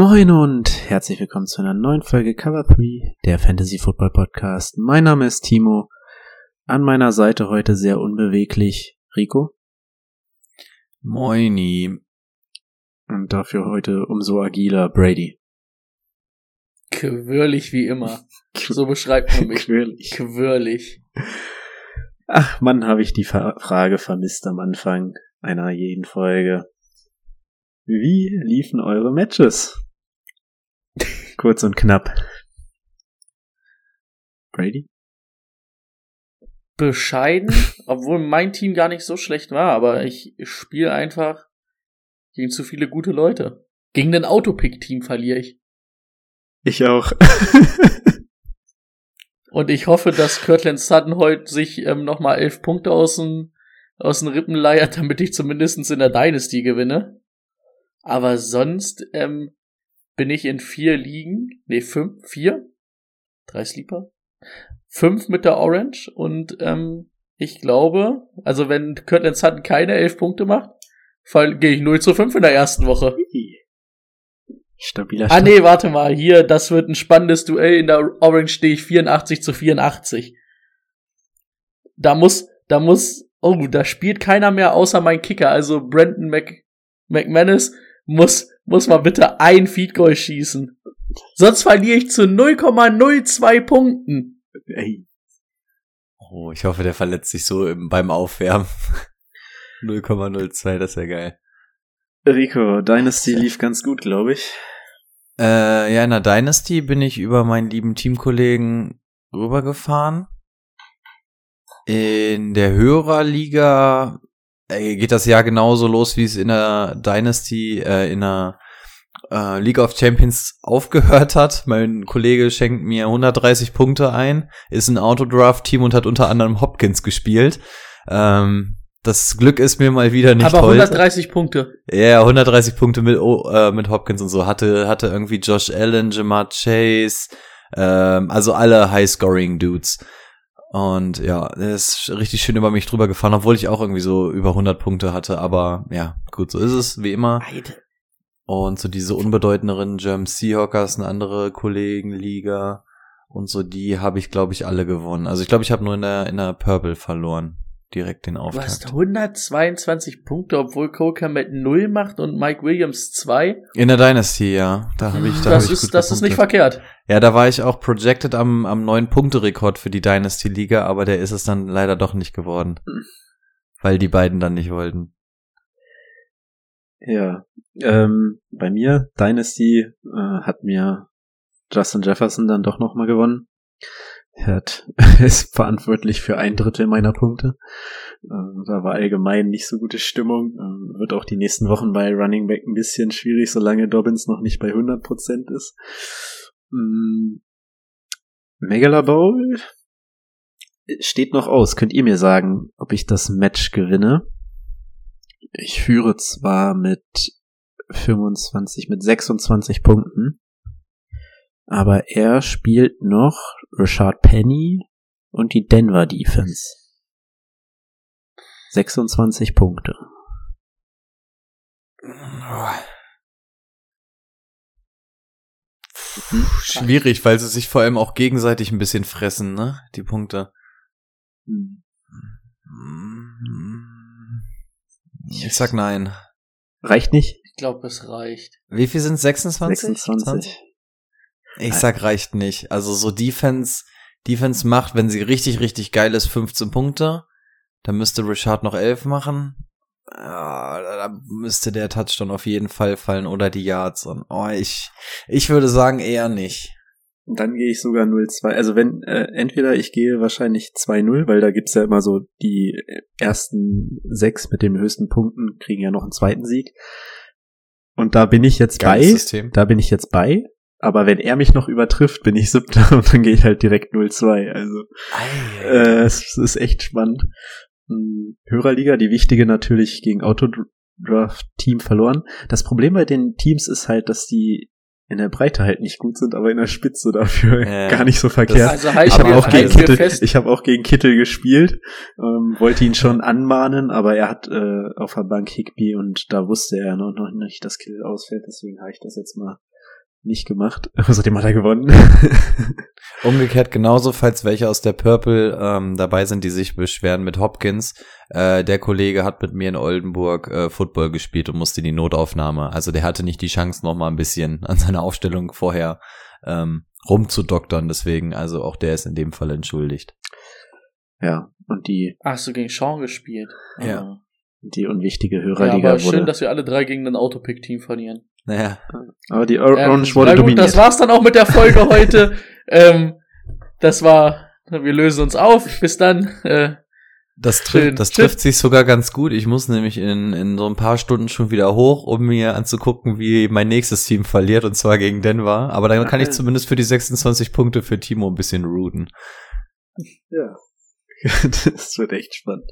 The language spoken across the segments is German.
Moin und herzlich willkommen zu einer neuen Folge Cover 3, der Fantasy Football Podcast. Mein Name ist Timo. An meiner Seite heute sehr unbeweglich Rico. Moini. Und dafür heute umso agiler Brady. Quirlig wie immer. So beschreibt man mich. Quirlig. Quirlig. Ach Mann, habe ich die Frage vermisst am Anfang einer jeden Folge. Wie liefen eure Matches? Kurz und knapp. Brady? Bescheiden, obwohl mein Team gar nicht so schlecht war, aber ich spiele einfach gegen zu viele gute Leute. Gegen den Autopick-Team verliere ich. Ich auch. Und ich hoffe, dass Kirtland Sutton heute sich ähm, nochmal elf Punkte aus den, aus den Rippen leiert, damit ich zumindest in der Dynasty gewinne. Aber sonst ähm, bin ich in vier Ligen, nee, fünf, vier, drei Sleeper, fünf mit der Orange und ähm, ich glaube, also wenn Kirtland Sutton keine elf Punkte macht, gehe ich 0 zu 5 in der ersten Woche. Stabiler Ah Start. nee, warte mal, hier, das wird ein spannendes Duell. In der Orange stehe ich 84 zu 84. Da muss, da muss, oh, da spielt keiner mehr außer mein Kicker, also Brandon Mc, McManus muss, muss mal bitte ein Feed Goal schießen. Sonst verliere ich zu 0,02 Punkten. Ey, Oh, ich hoffe, der verletzt sich so im, beim Aufwärmen. 0,02, das wäre geil. Rico, Dynasty lief ganz gut, glaube ich. Äh, ja, in der Dynasty bin ich über meinen lieben Teamkollegen rübergefahren. In der Hörerliga äh, geht das Jahr genauso los, wie es in der Dynasty, äh, in der äh, League of Champions aufgehört hat. Mein Kollege schenkt mir 130 Punkte ein, ist ein Autodraft-Team und hat unter anderem Hopkins gespielt. Ähm, das Glück ist mir mal wieder nicht Aber toll. 130 Punkte. Ja, 130 Punkte mit, oh, äh, mit Hopkins und so. Hatte, hatte irgendwie Josh Allen, Jamar Chase, ähm, also alle High-Scoring-Dudes. Und ja, er ist richtig schön über mich drüber gefahren, obwohl ich auch irgendwie so über 100 Punkte hatte. Aber ja, gut, so ist es, wie immer. Und so diese unbedeutenderen German Seahawkers, eine andere Kollegenliga und so, die habe ich, glaube ich, alle gewonnen. Also ich glaube, ich habe nur in der, in der Purple verloren. Direkt den Du hast Auftakt. 122 Punkte, obwohl Cole mit 0 macht und Mike Williams 2. In der Dynasty, ja. Da habe ich, da hab Das ich ist, gut das ist nicht verkehrt. Ja, da war ich auch projected am, am neuen Punkterekord für die Dynasty-Liga, aber der ist es dann leider doch nicht geworden. Weil die beiden dann nicht wollten. Ja, ähm, bei mir, Dynasty, äh, hat mir Justin Jefferson dann doch nochmal gewonnen. Er hat, ist verantwortlich für ein Drittel meiner Punkte. Ähm, da war allgemein nicht so gute Stimmung. Ähm, wird auch die nächsten Wochen bei Running Back ein bisschen schwierig, solange Dobbins noch nicht bei 100% ist. Mm, Megala Bowl steht noch aus. Könnt ihr mir sagen, ob ich das Match gewinne? Ich führe zwar mit 25, mit 26 Punkten, aber er spielt noch Richard Penny und die Denver Defense. 26 Punkte. Schwierig, weil sie sich vor allem auch gegenseitig ein bisschen fressen, ne? Die Punkte. Hm. Ich sag nein. Reicht nicht? Ich glaube, es reicht. Wie viel sind 26? 26. Ich sag reicht nicht. Also so Defense, Defense macht, wenn sie richtig, richtig geil ist, 15 Punkte. Dann müsste Richard noch 11 machen. Ja, da müsste der Touchdown auf jeden Fall fallen oder die Yards. Und, oh, ich, ich würde sagen eher nicht. Dann gehe ich sogar 0-2. Also wenn, äh, entweder ich gehe wahrscheinlich 2-0, weil da gibt's ja immer so die ersten sechs mit den höchsten Punkten kriegen ja noch einen zweiten Sieg. Und da bin ich jetzt Geiles bei. System. Da bin ich jetzt bei. Aber wenn er mich noch übertrifft, bin ich siebter und dann gehe ich halt direkt 0-2. Also äh, es ist echt spannend. Hm, Hörerliga, die wichtige natürlich gegen Autodraft-Team verloren. Das Problem bei den Teams ist halt, dass die in der Breite halt nicht gut sind, aber in der Spitze dafür Ja, gar nicht so verkehrt. Also ich halten habe auch, gegen halten wir Kittel, fest, ich hab auch gegen Kittel gespielt, ähm, wollte ihn schon anmahnen, aber er hat äh, auf der Bank Higby und da wusste er noch, noch nicht, dass Kittel ausfällt, deswegen habe ich das jetzt mal nicht gemacht. Außerdem hat er gewonnen. Umgekehrt genauso, falls welche aus der Purple ähm, dabei sind, die sich beschweren mit Hopkins. Äh, der Kollege hat mit mir in Oldenburg äh, Football gespielt und musste in die Notaufnahme. Also der hatte nicht die Chance, noch mal ein bisschen an seiner Aufstellung vorher ähm, rumzudoktern. Deswegen, also auch der ist in dem Fall entschuldigt. ja, und die, Ach, hast du gegen Sean gespielt? Ja. Ah. die unwichtige Ja, Hörerliga aber schön, wurde. dass wir alle drei gegen ein Autopick-Team verlieren. Naja, aber die Or Ähm, Orange wurde na gut, dominiert. das war's dann auch mit der Folge heute. ähm, das war, wir lösen uns auf. Bis dann. Äh, das, trifft, das trifft sich sogar ganz gut. Ich muss nämlich in, in so ein paar Stunden schon wieder hoch, um mir anzugucken, wie mein nächstes Team verliert, und zwar gegen Denver. Aber dann kann ich zumindest für die 26 Punkte für Timo ein bisschen rooten. Ja. das wird echt spannend.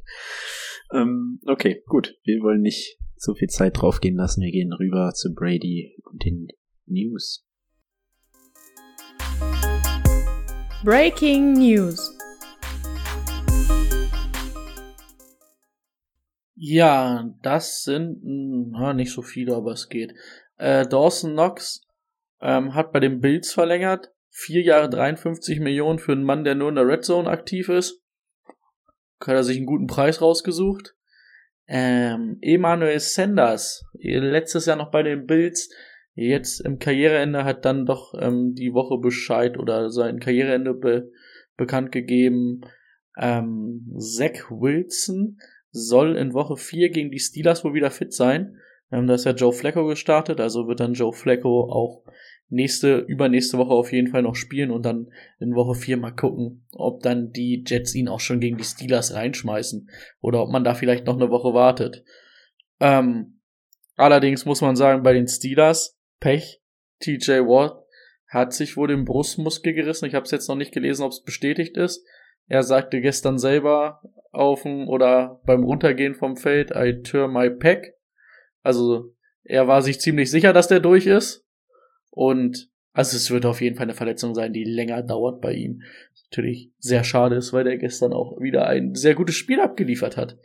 Ähm, okay, gut. Wir wollen nicht so viel Zeit drauf gehen lassen. Wir gehen rüber zu Brady und den News. Breaking News. ja, das sind mh, nicht so viele, aber es geht. Äh, Dawson Knox ähm, hat bei den Bills verlängert. Vier Jahre 53 Millionen für einen Mann, der nur in der Red Zone aktiv ist. Hat er sich einen guten Preis rausgesucht. Ähm, Emmanuel Sanders, letztes Jahr noch bei den Bills, jetzt im Karriereende hat dann doch ähm, die Woche Bescheid oder sein Karriereende be bekannt gegeben. Ähm, Zach Wilson soll in Woche 4 gegen die Steelers wohl wieder fit sein. Ähm, da ist ja Joe Flacco gestartet, also wird dann Joe Flacco auch nächste, übernächste Woche auf jeden Fall noch spielen und dann in Woche 4 mal gucken, ob dann die Jets ihn auch schon gegen die Steelers reinschmeißen oder ob man da vielleicht noch eine Woche wartet. Ähm, allerdings muss man sagen, bei den Steelers, Pech, TJ Watt hat sich wohl den Brustmuskel gerissen. Ich habe es jetzt noch nicht gelesen, ob es bestätigt ist. Er sagte gestern selber auf dem oder beim Runtergehen vom Feld, I turn my pack. Also er war sich ziemlich sicher, dass der durch ist. Und also es wird auf jeden Fall eine Verletzung sein, die länger dauert bei ihm. Natürlich sehr schade ist, weil der gestern auch wieder ein sehr gutes Spiel abgeliefert hat.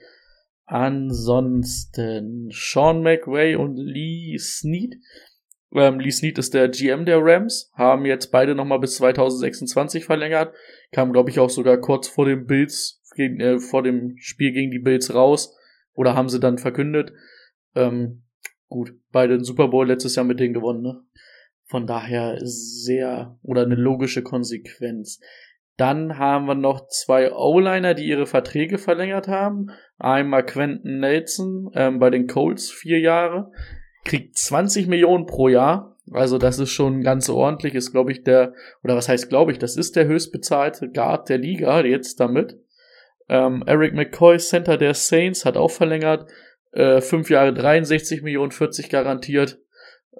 Ansonsten Sean McRae und Lee Snead. Ähm, Lee Snead ist der GM der Rams, haben jetzt beide nochmal bis 2026 verlängert. Kam, glaube ich, auch sogar kurz vor dem Bills, gegen, äh, vor dem Spiel gegen die Bills raus. Oder haben sie dann verkündet. Ähm, gut, beide den Super Bowl letztes Jahr mit denen gewonnen, ne? Von daher sehr, oder eine logische Konsequenz. Dann haben wir noch zwei O-Liner, die ihre Verträge verlängert haben. Einmal Quentin Nelson ähm, bei den Colts vier Jahre, kriegt 20 Millionen pro Jahr. Also das ist schon ganz ordentlich. Ist glaube ich der oder was heißt glaube ich, das ist der höchstbezahlte Guard der Liga jetzt damit. Ähm, Eric McCoy, Center der Saints, hat auch verlängert. Äh, fünf Jahre 63 Millionen, 40 garantiert.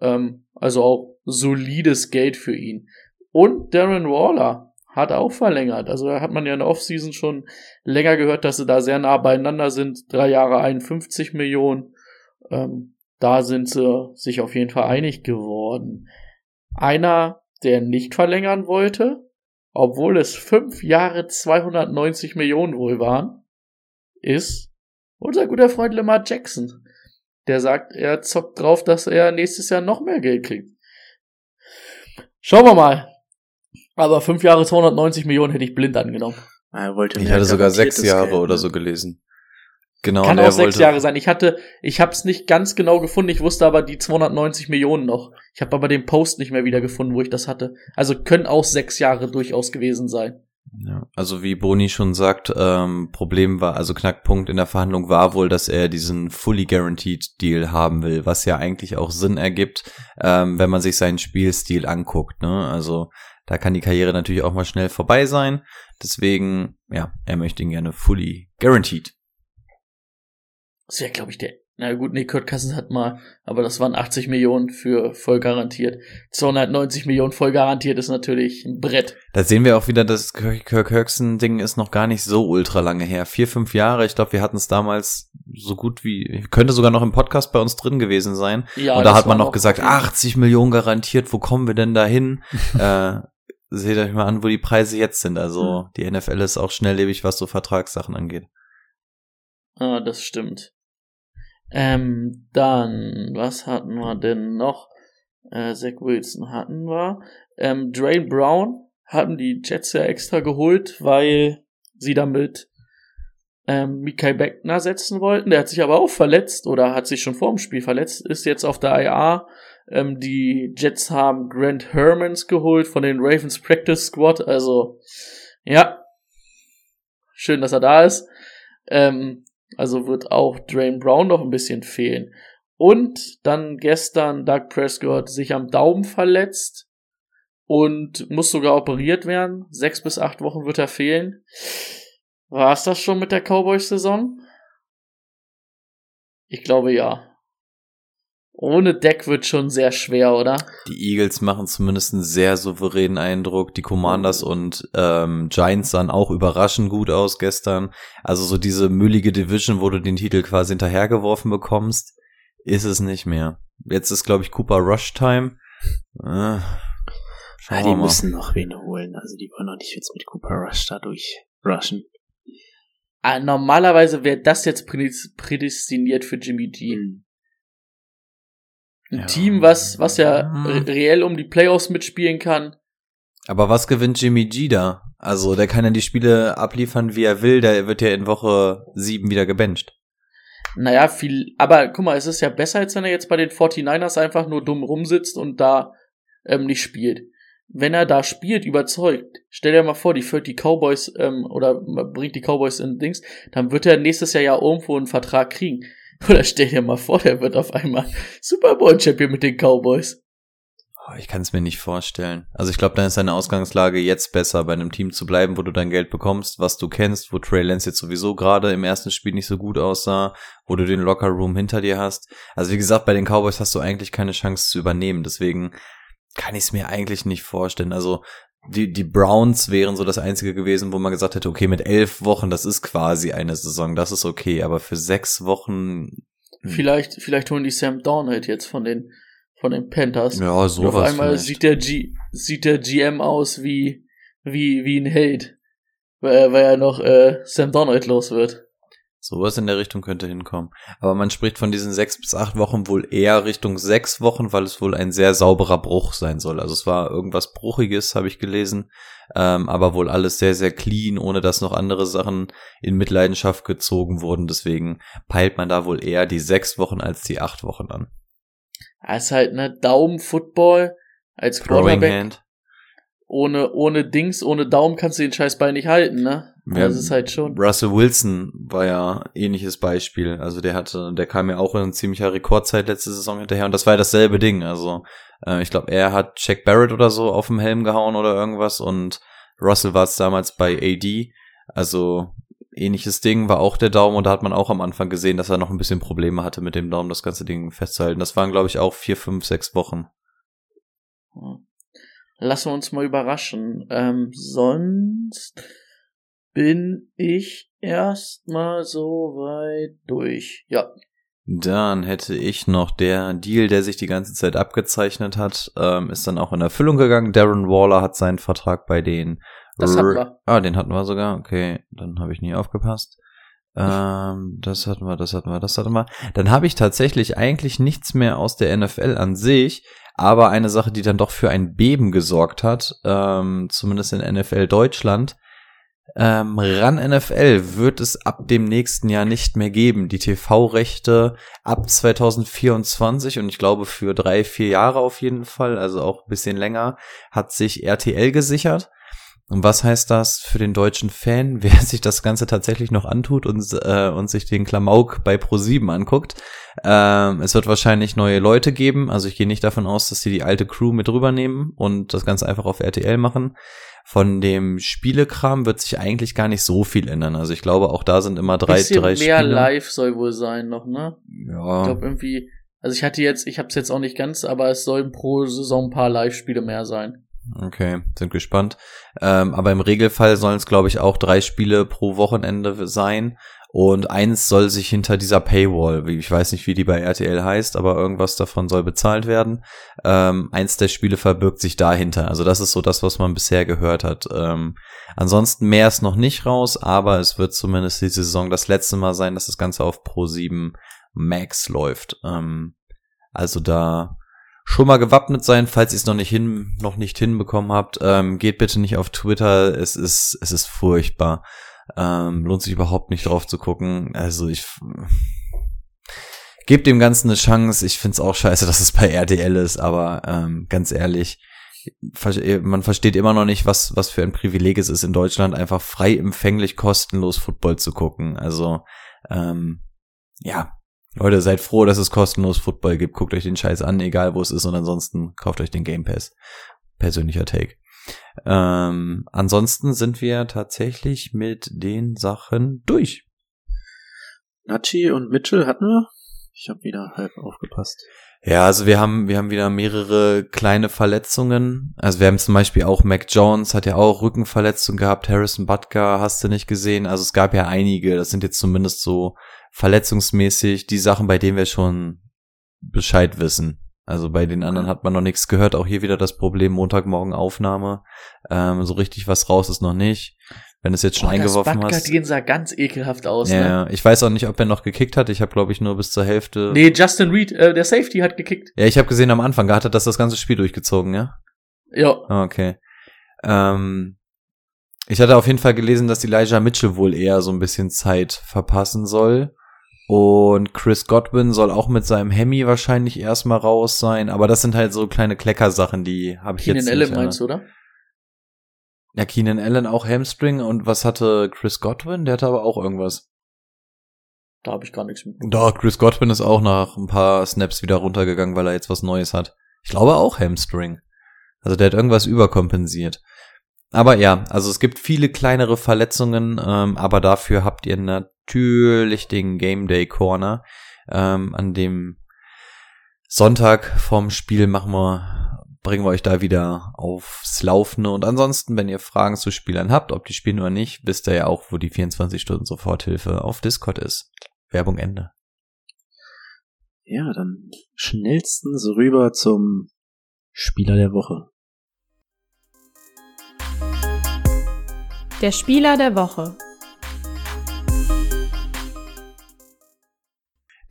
Ähm, also auch solides Geld für ihn. Und Darren Waller hat auch verlängert. Also da hat man ja in der Offseason schon länger gehört, dass sie da sehr nah beieinander sind. Drei Jahre 51 Millionen. Ähm, da sind sie sich auf jeden Fall einig geworden. Einer, der nicht verlängern wollte, obwohl es fünf Jahre 290 Millionen wohl waren, ist unser guter Freund Lamar Jackson. Der sagt, er zockt drauf, dass er nächstes Jahr noch mehr Geld kriegt. Schauen wir mal. Aber fünf Jahre 290 Millionen hätte ich blind angenommen. Er wollte Ich hatte sogar sechs Jahre Geld, oder ne? so gelesen. Genau, Kann auch sechs wollte, Jahre sein. Ich hatte, ich habe es nicht ganz genau gefunden. Ich wusste aber die 290 Millionen noch. Ich habe aber den Post nicht mehr wieder gefunden, wo ich das hatte. Also können auch sechs Jahre durchaus gewesen sein. Ja, also wie Boni schon sagt, ähm, Problem war, also Knackpunkt in der Verhandlung war wohl, dass er diesen fully guaranteed Deal haben will, was ja eigentlich auch Sinn ergibt, ähm, wenn man sich seinen Spielstil anguckt. Ne? Also da kann die Karriere natürlich auch mal schnell vorbei sein. Deswegen, ja, er möchte ihn gerne fully guaranteed. Das wäre, glaube ich, der Na gut, nee, Kurt Cousins hat mal, aber das waren 80 Millionen für voll garantiert. 290 Millionen voll garantiert ist natürlich ein Brett. Da sehen wir auch wieder, das Kirk Kirk Kirksen-Ding ist noch gar nicht so ultra lange her. Vier, fünf Jahre. Ich glaube, wir hatten es damals so gut wie, könnte sogar noch im Podcast bei uns drin gewesen sein. Ja, Und da hat man noch gesagt, okay. 80 Millionen garantiert, wo kommen wir denn da hin? äh, seht euch mal an, wo die Preise jetzt sind. Also die NFL ist auch schnelllebig, was so Vertragssachen angeht. Ah, das stimmt. Ähm, dann, was hatten wir denn noch? Äh, Zach Wilson hatten wir. Ähm, Drain Brown hatten die Jets ja extra geholt, weil sie damit ähm, Mikael Beckner setzen wollten. Der hat sich aber auch verletzt oder hat sich schon vor dem Spiel verletzt, ist jetzt auf der IA. Ähm, die Jets haben Grant Hermans geholt von den Ravens Practice Squad. Also, ja. Schön, dass er da ist. Ähm, also wird auch Drain Brown noch ein bisschen fehlen. Und dann gestern Doug Prescott sich am Daumen verletzt und muss sogar operiert werden. Sechs bis acht Wochen wird er fehlen. War's das schon mit der Cowboys-Saison? Ich glaube ja. Ohne Deck wird schon sehr schwer, oder? Die Eagles machen zumindest einen sehr souveränen Eindruck. Die Commanders und ähm, Giants sahen auch überraschend gut aus gestern. Also so diese müllige Division, wo du den Titel quasi hinterhergeworfen bekommst, ist es nicht mehr. Jetzt ist, glaube ich, Cooper Rush Time. Äh, Ja, schauen die müssen noch wen holen. Also die wollen doch nicht jetzt mit Cooper Rush da durchrushen. Ah, normalerweise wäre das jetzt prädestiniert für Jimmy G. Ein Ja. Team, was, was ja Mhm. re- reell um die Playoffs mitspielen kann. Aber was gewinnt Jimmy G da? Also der kann ja die Spiele abliefern, wie er will. Der wird ja in Woche sieben wieder gebencht. Naja, viel, aber guck mal, es ist ja besser, als wenn er jetzt bei den 49ers einfach nur dumm rumsitzt und da ähm, nicht spielt. Wenn er da spielt, überzeugt, stell dir mal vor, die führt die Cowboys ähm, oder bringt die Cowboys in Dings, dann wird er nächstes Jahr ja irgendwo einen Vertrag kriegen. Oder stell dir mal vor, der wird auf einmal Super Bowl Champion mit den Cowboys. Oh, Ich kann es mir nicht vorstellen. Also ich glaube, dann ist deine Ausgangslage jetzt besser, bei einem Team zu bleiben, wo du dein Geld bekommst, was du kennst, wo Trey Lance jetzt sowieso gerade im ersten Spiel nicht so gut aussah, wo du den Locker Room hinter dir hast. Also wie gesagt, bei den Cowboys hast du eigentlich keine Chance zu übernehmen. Deswegen kann ich es mir eigentlich nicht vorstellen. Also die, die Browns wären so das Einzige gewesen, wo man gesagt hätte, okay, mit elf Wochen, das ist quasi eine Saison, das ist okay, aber für sechs Wochen. hm. Vielleicht, vielleicht holen die Sam Darnold jetzt von den, von den Panthers. Ja, Und auf sowas. einmal vielleicht. sieht der, G, sieht der GM aus wie, wie, wie ein Held. Weil, er- weil er noch äh, Sam Donald los wird. Sowas in der Richtung könnte hinkommen. Aber man spricht von diesen sechs bis acht Wochen wohl eher Richtung sechs Wochen, weil es wohl ein sehr sauberer Bruch sein soll. Also es war irgendwas Bruchiges, habe ich gelesen, ähm, aber wohl alles sehr, sehr clean, ohne dass noch andere Sachen in Mitleidenschaft gezogen wurden. Deswegen peilt man da wohl eher die sechs Wochen als die acht Wochen an. Er ist halt ne Daumen-Football als Quarterback. Hand. Ohne, ohne Dings, ohne Daumen kannst du den scheiß Ball nicht halten, ne? Ja, das ist halt schon. Russell Wilson war ja ähnliches Beispiel. Also der hatte, der kam ja auch in ziemlicher Rekordzeit letzte Saison hinterher und das war ja dasselbe Ding. Also äh, ich glaube, er hat Jack Barrett oder so auf dem Helm gehauen oder irgendwas und Russell war es damals bei AD. Also ähnliches Ding war auch der Daumen und da hat man auch am Anfang gesehen, dass er noch ein bisschen Probleme hatte mit dem Daumen, das ganze Ding festzuhalten. Das waren, glaube ich, auch vier, fünf, sechs Wochen. Lassen wir uns mal überraschen. Ähm, sonst bin ich erstmal so weit durch. Ja. Dann hätte ich noch der Deal, der sich die ganze Zeit abgezeichnet hat, ähm, ist dann auch in Erfüllung gegangen. Darren Waller hat seinen Vertrag bei den. Das hatten wir. Ah, den hatten wir sogar. Okay, dann habe ich nie aufgepasst. Ähm, das hatten wir, das hatten wir, das hatten wir. Dann habe ich tatsächlich eigentlich nichts mehr aus der NFL an sich, aber eine Sache, die dann doch für ein Beben gesorgt hat, ähm, zumindest in NFL Deutschland. Ähm, RAN NFL wird es ab dem nächsten Jahr nicht mehr geben. Die TV-Rechte ab 2024 und ich glaube für drei, vier Jahre auf jeden Fall, also auch ein bisschen länger, hat sich RTL gesichert. Und was heißt das für den deutschen Fan, wer sich das Ganze tatsächlich noch antut und, äh, und sich den Klamauk bei Pro7 anguckt? Ähm, es wird wahrscheinlich neue Leute geben. Also ich gehe nicht davon aus, dass sie die alte Crew mit rübernehmen und das Ganze einfach auf RTL machen. Von dem Spielekram wird sich eigentlich gar nicht so viel ändern. Also ich glaube, auch da sind immer drei, Bisschen drei mehr Spiele. live soll wohl sein noch, ne? Ich Ja, glaube irgendwie, also ich hatte jetzt, ich hab's jetzt auch nicht ganz, aber es sollen pro Saison ein paar Live-Spiele mehr sein. Okay, sind gespannt. Ähm, aber im Regelfall sollen es, glaube ich, auch drei Spiele pro Wochenende sein. Und eins soll sich hinter dieser Paywall, ich weiß nicht, wie die bei RTL heißt, aber irgendwas davon soll bezahlt werden. Ähm, eins der Spiele verbirgt sich dahinter. Also das ist so das, was man bisher gehört hat. Ähm, ansonsten mehr ist noch nicht raus, aber es wird zumindest diese Saison das letzte Mal sein, dass das Ganze auf Pro 7 Max läuft. Ähm, also da schon mal gewappnet sein, falls ihr es noch nicht hin, noch nicht hinbekommen habt. Ähm, geht bitte nicht auf Twitter. Es ist, es ist furchtbar. Ähm, lohnt sich überhaupt nicht drauf zu gucken. Also ich gebt dem Ganzen eine Chance. Ich find's auch scheiße, dass es bei RTL ist, aber ähm, ganz ehrlich, man versteht immer noch nicht, was, was für ein Privileg es ist, in Deutschland einfach frei empfänglich kostenlos Football zu gucken. Also, ähm, ja, Leute, seid froh, dass es kostenlos Football gibt. Guckt euch den Scheiß an, egal wo es ist, und ansonsten kauft euch den Game Pass. Persönlicher Take. Ähm, ansonsten sind wir tatsächlich mit den Sachen durch. Nachi und Mitchell hatten wir. Ich habe wieder halb aufgepasst. Ja, also wir haben, wir haben wieder mehrere kleine Verletzungen. Also wir haben zum Beispiel auch Mac Jones hat ja auch Rückenverletzungen gehabt, Harrison Butker hast du nicht gesehen. Also es gab ja einige, das sind jetzt zumindest so verletzungsmäßig die Sachen, bei denen wir schon Bescheid wissen. Also bei den anderen hat man noch nichts gehört. Auch hier wieder das Problem, Montagmorgen Aufnahme. Ähm, so richtig was raus ist noch nicht. Wenn es jetzt schon das eingeworfen Butker, hast. den sah ganz ekelhaft aus, Ja, ne? ich weiß auch nicht, ob er noch gekickt hat. Ich habe, glaube ich, nur bis zur Hälfte. Nee, Justin Reed, äh, der Safety hat gekickt. Ja, ich habe gesehen am Anfang, hat er das das ganze Spiel durchgezogen, ja? Ja. Ah, Okay. Ähm, ich hatte auf jeden Fall gelesen, dass Elijah Mitchell wohl eher so ein bisschen Zeit verpassen soll. Und Chris Godwin soll auch mit seinem Hemi wahrscheinlich erstmal raus sein. Aber das sind halt so kleine Kleckersachen, die habe ich Keenan jetzt Allen nicht. meinst du, oder? Ja, Keenan Allen auch Hamstring. Und was hatte Chris Godwin? Der hatte aber auch irgendwas. Da habe ich gar nichts mit. Doch, Chris Godwin ist auch nach ein paar Snaps wieder runtergegangen, weil er jetzt was Neues hat. Ich glaube auch Hamstring. Also der hat irgendwas überkompensiert. Aber ja, also es gibt viele kleinere Verletzungen, ähm, aber dafür habt ihr natürlich den Game Day Corner. Ähm, an dem Sonntag vorm Spiel machen wir, bringen wir euch da wieder aufs Laufende. Und ansonsten, wenn ihr Fragen zu Spielern habt, ob die spielen oder nicht, wisst ihr ja auch, wo die 24 Stunden Soforthilfe auf Discord ist. Werbung Ende. Ja, dann schnellstens rüber zum Spieler der Woche. Der Spieler der Woche.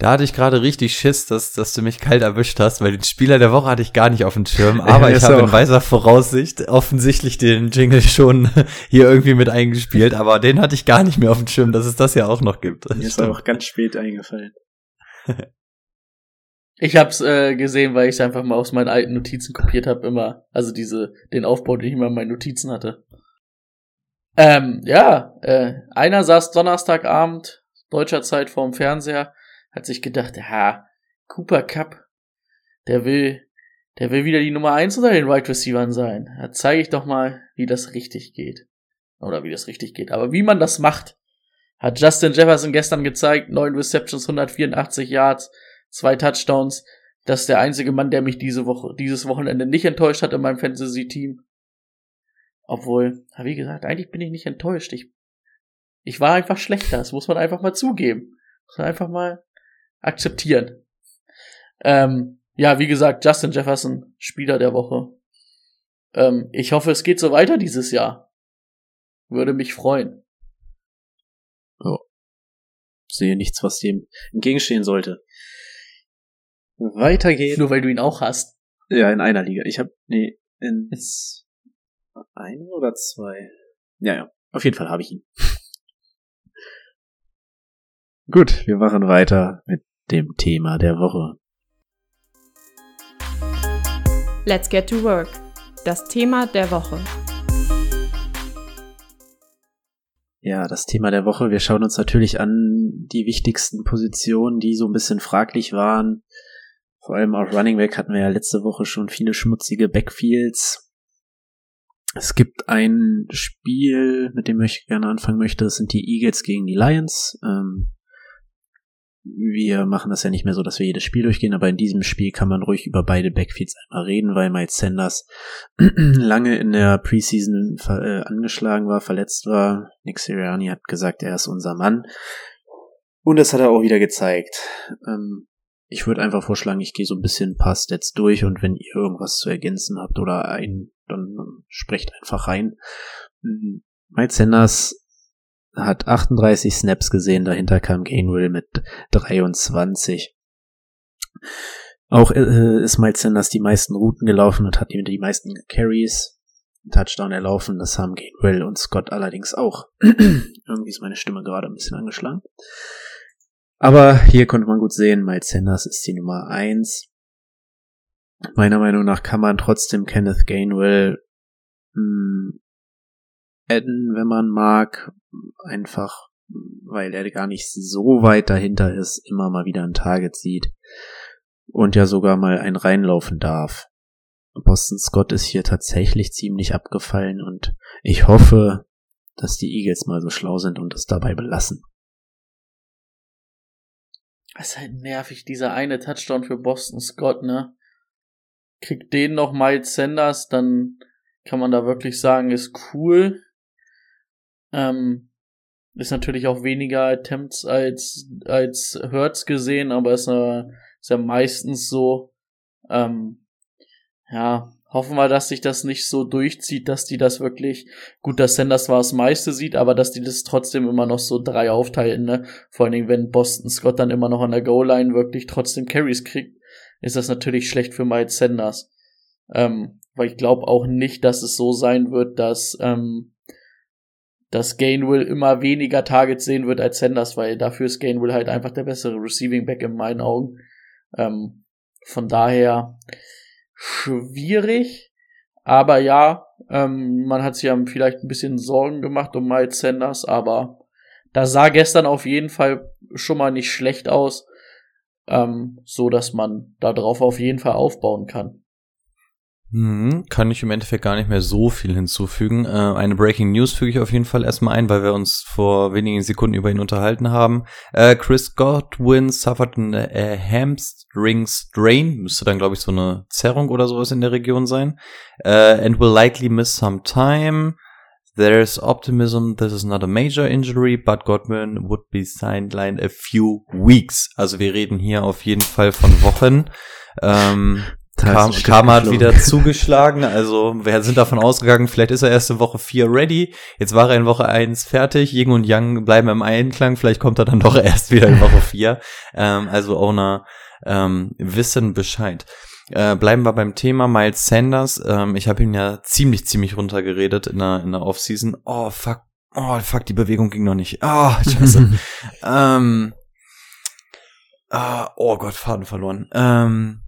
Da hatte ich gerade richtig Schiss, dass, dass du mich kalt erwischt hast, weil den Spieler der Woche hatte ich gar nicht auf dem Schirm, aber Ja, ich habe in weiser Voraussicht offensichtlich den Jingle schon hier irgendwie mit eingespielt, aber den hatte ich gar nicht mehr auf dem Schirm, dass es das ja auch noch gibt. Mir ist auch ganz spät eingefallen. Ich hab's äh, gesehen, weil ich einfach mal aus meinen alten Notizen kopiert habe, immer. Also diese, den Aufbau, den ich immer in meinen Notizen hatte. Ähm, ja, äh, einer saß Donnerstagabend, deutscher Zeit vorm Fernseher, hat sich gedacht, ja, Cooper Cup, der will, der will wieder die Nummer eins unter den Wide Receivern sein. Da zeige ich doch mal, wie das richtig geht. Oder wie das richtig geht. Aber wie man das macht, hat Justin Jefferson gestern gezeigt, neun Receptions, 184 Yards, zwei Touchdowns. Das ist der einzige Mann, der mich diese Woche, dieses Wochenende nicht enttäuscht hat in meinem Fantasy-Team. Obwohl, wie gesagt, eigentlich bin ich nicht enttäuscht. Ich, ich war einfach schlechter. Das muss man einfach mal zugeben. Muss man einfach mal akzeptieren. Ähm, ja, wie gesagt, Justin Jefferson, Spieler der Woche. Ähm, ich hoffe, es geht so weiter dieses Jahr. Würde mich freuen. Sehe nichts, was dem entgegenstehen sollte. Weiter geht's. Nur weil du ihn auch hast. Ja, in einer Liga. Ich habe nee, in eine oder zwei. Ja, ja. Auf jeden Fall habe ich ihn. Gut, wir machen weiter mit dem Thema der Woche. Let's get to work. Das Thema der Woche. ja, das Thema der Woche. Wir schauen uns natürlich an die wichtigsten Positionen, die so ein bisschen fraglich waren. Vor allem auf Running Back hatten wir ja letzte Woche schon viele schmutzige Backfields. Es gibt ein Spiel, mit dem ich gerne anfangen möchte. Das sind die Eagles gegen die Lions. Ähm, wir machen das ja nicht mehr so, dass wir jedes Spiel durchgehen, aber in diesem Spiel kann man ruhig über beide Backfields einmal reden, weil Miles Sanders lange in der Preseason äh, angeschlagen war, verletzt war. Nick Sirianni hat gesagt, er ist unser Mann. Und das hat er auch wieder gezeigt. Ähm, ich würde einfach vorschlagen, ich gehe so ein bisschen ein paar Stats durch und wenn ihr irgendwas zu ergänzen habt oder ein, dann sprecht einfach rein. Miles Sanders hat 38 Snaps gesehen, dahinter kam Gainwell mit 23. Auch äh, ist Miles Sanders die meisten Routen gelaufen und hat die meisten Carries, Touchdown erlaufen. Das haben Gainwell und Scott allerdings auch. Irgendwie ist meine Stimme gerade ein bisschen angeschlagen. Aber hier konnte man gut sehen, Miles Sanders ist die Nummer eins. Meiner Meinung nach kann man trotzdem Kenneth Gainwell mh, hm, adden, wenn man mag, einfach weil er gar nicht so weit dahinter ist, immer mal wieder ein Target sieht und ja sogar mal ein reinlaufen darf. Boston Scott ist hier tatsächlich ziemlich abgefallen und ich hoffe, dass die Eagles mal so schlau sind und es dabei belassen. Das ist halt nervig, dieser eine Touchdown für Boston Scott, ne? Kriegt den noch Miles Sanders, dann kann man da wirklich sagen, ist cool. Ähm, ist natürlich auch weniger Attempts als, als Hertz gesehen, aber ist, äh, ist ja meistens so. Ähm, ja, hoffen wir, dass sich das nicht so durchzieht, dass die das wirklich, gut, dass Sanders zwar das meiste sieht, aber dass die das trotzdem immer noch so drei aufteilen, ne? Vor allen Dingen, wenn Boston Scott dann immer noch an der Goal-Line wirklich trotzdem Carries kriegt, ist das natürlich schlecht für Miles Sanders. Ähm, weil ich glaube auch nicht, dass es so sein wird, dass, ähm, dass Gainwell immer weniger Targets sehen wird als Sanders, weil dafür ist Gainwell halt einfach der bessere Receiving Back in meinen Augen. Ähm, von daher schwierig, aber ja, ähm, man hat sich ja vielleicht ein bisschen Sorgen gemacht um Miles Sanders, aber da sah gestern auf jeden Fall schon mal nicht schlecht aus, ähm, so dass man darauf auf jeden Fall aufbauen kann. Mhm, kann ich im Endeffekt gar nicht mehr so viel hinzufügen. Äh, eine Breaking News füge ich auf jeden Fall erstmal ein, weil wir uns vor wenigen Sekunden über ihn unterhalten haben. Äh, Chris Godwin suffered a äh, hamstring strain, müsste dann glaube ich so eine Zerrung oder sowas in der Region sein, and will likely miss some time. There's optimism this is not a major injury, but Godwin would be sidelined a few weeks. Also wir reden hier auf jeden Fall von Wochen. Ähm, Kam, Karma hat wieder zugeschlagen, also wir sind davon ausgegangen, vielleicht ist er erst in Woche 4 ready, jetzt war er in Woche 1 fertig, Ying und Yang bleiben im Einklang, vielleicht kommt er dann doch erst wieder in Woche 4, ähm, also Owner ähm, wissen Bescheid. Äh, bleiben wir beim Thema Miles Sanders, ähm, ich habe ihn ja ziemlich, ziemlich runtergeredet in der, in der Offseason, oh fuck, oh fuck, die Bewegung ging noch nicht, oh scheiße, ähm, ah, oh Gott, Faden verloren, ähm,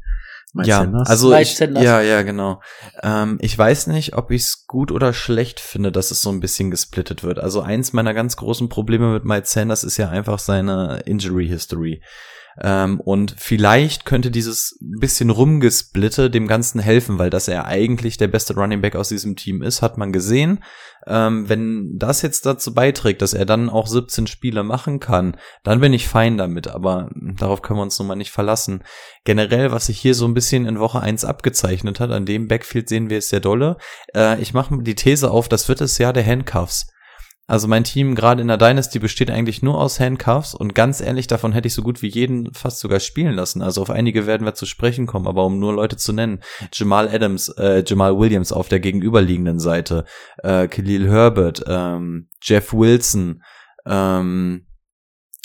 ja, Sanders? also Miles ich, Sanders. ja, ja, genau. Ähm, ich weiß nicht, ob ich es gut oder schlecht finde, dass es so ein bisschen gesplittet wird. Also eins meiner ganz großen Probleme mit Miles Sanders ist ja einfach seine Injury History. Ähm, und vielleicht könnte dieses bisschen rumgesplitte dem Ganzen helfen, weil dass er eigentlich der beste Running Back aus diesem Team ist, hat man gesehen. Ähm, wenn das jetzt dazu beiträgt, dass er dann auch 17 Spiele machen kann, dann bin ich fein damit, aber darauf können wir uns nun mal nicht verlassen. Generell, was sich hier so ein bisschen in Woche 1 abgezeichnet hat, an dem Backfield sehen wir es sehr dolle. Äh, ich mache die These auf, das wird das Jahr der Handcuffs. Also mein Team gerade in der Dynasty besteht eigentlich nur aus Handcuffs und ganz ehrlich, davon hätte ich so gut wie jeden fast sogar spielen lassen. Also auf einige werden wir zu sprechen kommen, aber um nur Leute zu nennen. Jamal Adams, äh, Jamal Williams auf der gegenüberliegenden Seite, äh, Khalil Herbert, ähm, Jeff Wilson, ähm,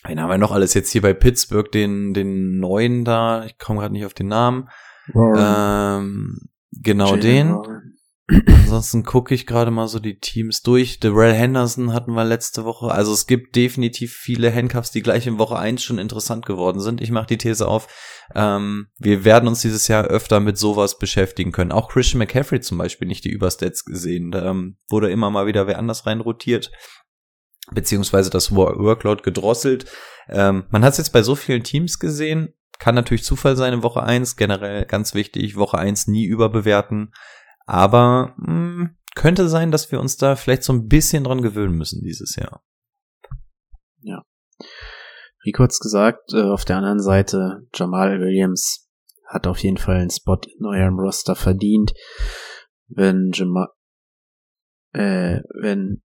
wen haben wir noch alles jetzt hier bei Pittsburgh, den, den neuen da, ich komme gerade nicht auf den Namen. Ähm, genau Jalen den. Warren. Ansonsten gucke ich gerade mal so die Teams durch. Darrell Henderson hatten wir letzte Woche. Also es gibt definitiv viele Handcuffs, die gleich in Woche eins schon interessant geworden sind. Ich mache die These auf, ähm, wir werden uns dieses Jahr öfter mit sowas beschäftigen können. Auch Christian McCaffrey zum Beispiel, nicht die Überstats gesehen. Da ähm, wurde immer mal wieder wer anders rein rotiert. beziehungsweise das Workload gedrosselt. Ähm, man hat es jetzt bei so vielen Teams gesehen, kann natürlich Zufall sein in Woche eins generell ganz wichtig, Woche eins nie überbewerten, aber mh, hm, könnte sein, dass wir uns da vielleicht so ein bisschen dran gewöhnen müssen dieses Jahr. Ja. Rico hat's gesagt, äh, auf der anderen Seite, Jamal Williams hat auf jeden Fall einen Spot in eurem Roster verdient. Wenn Jamal, äh, wenn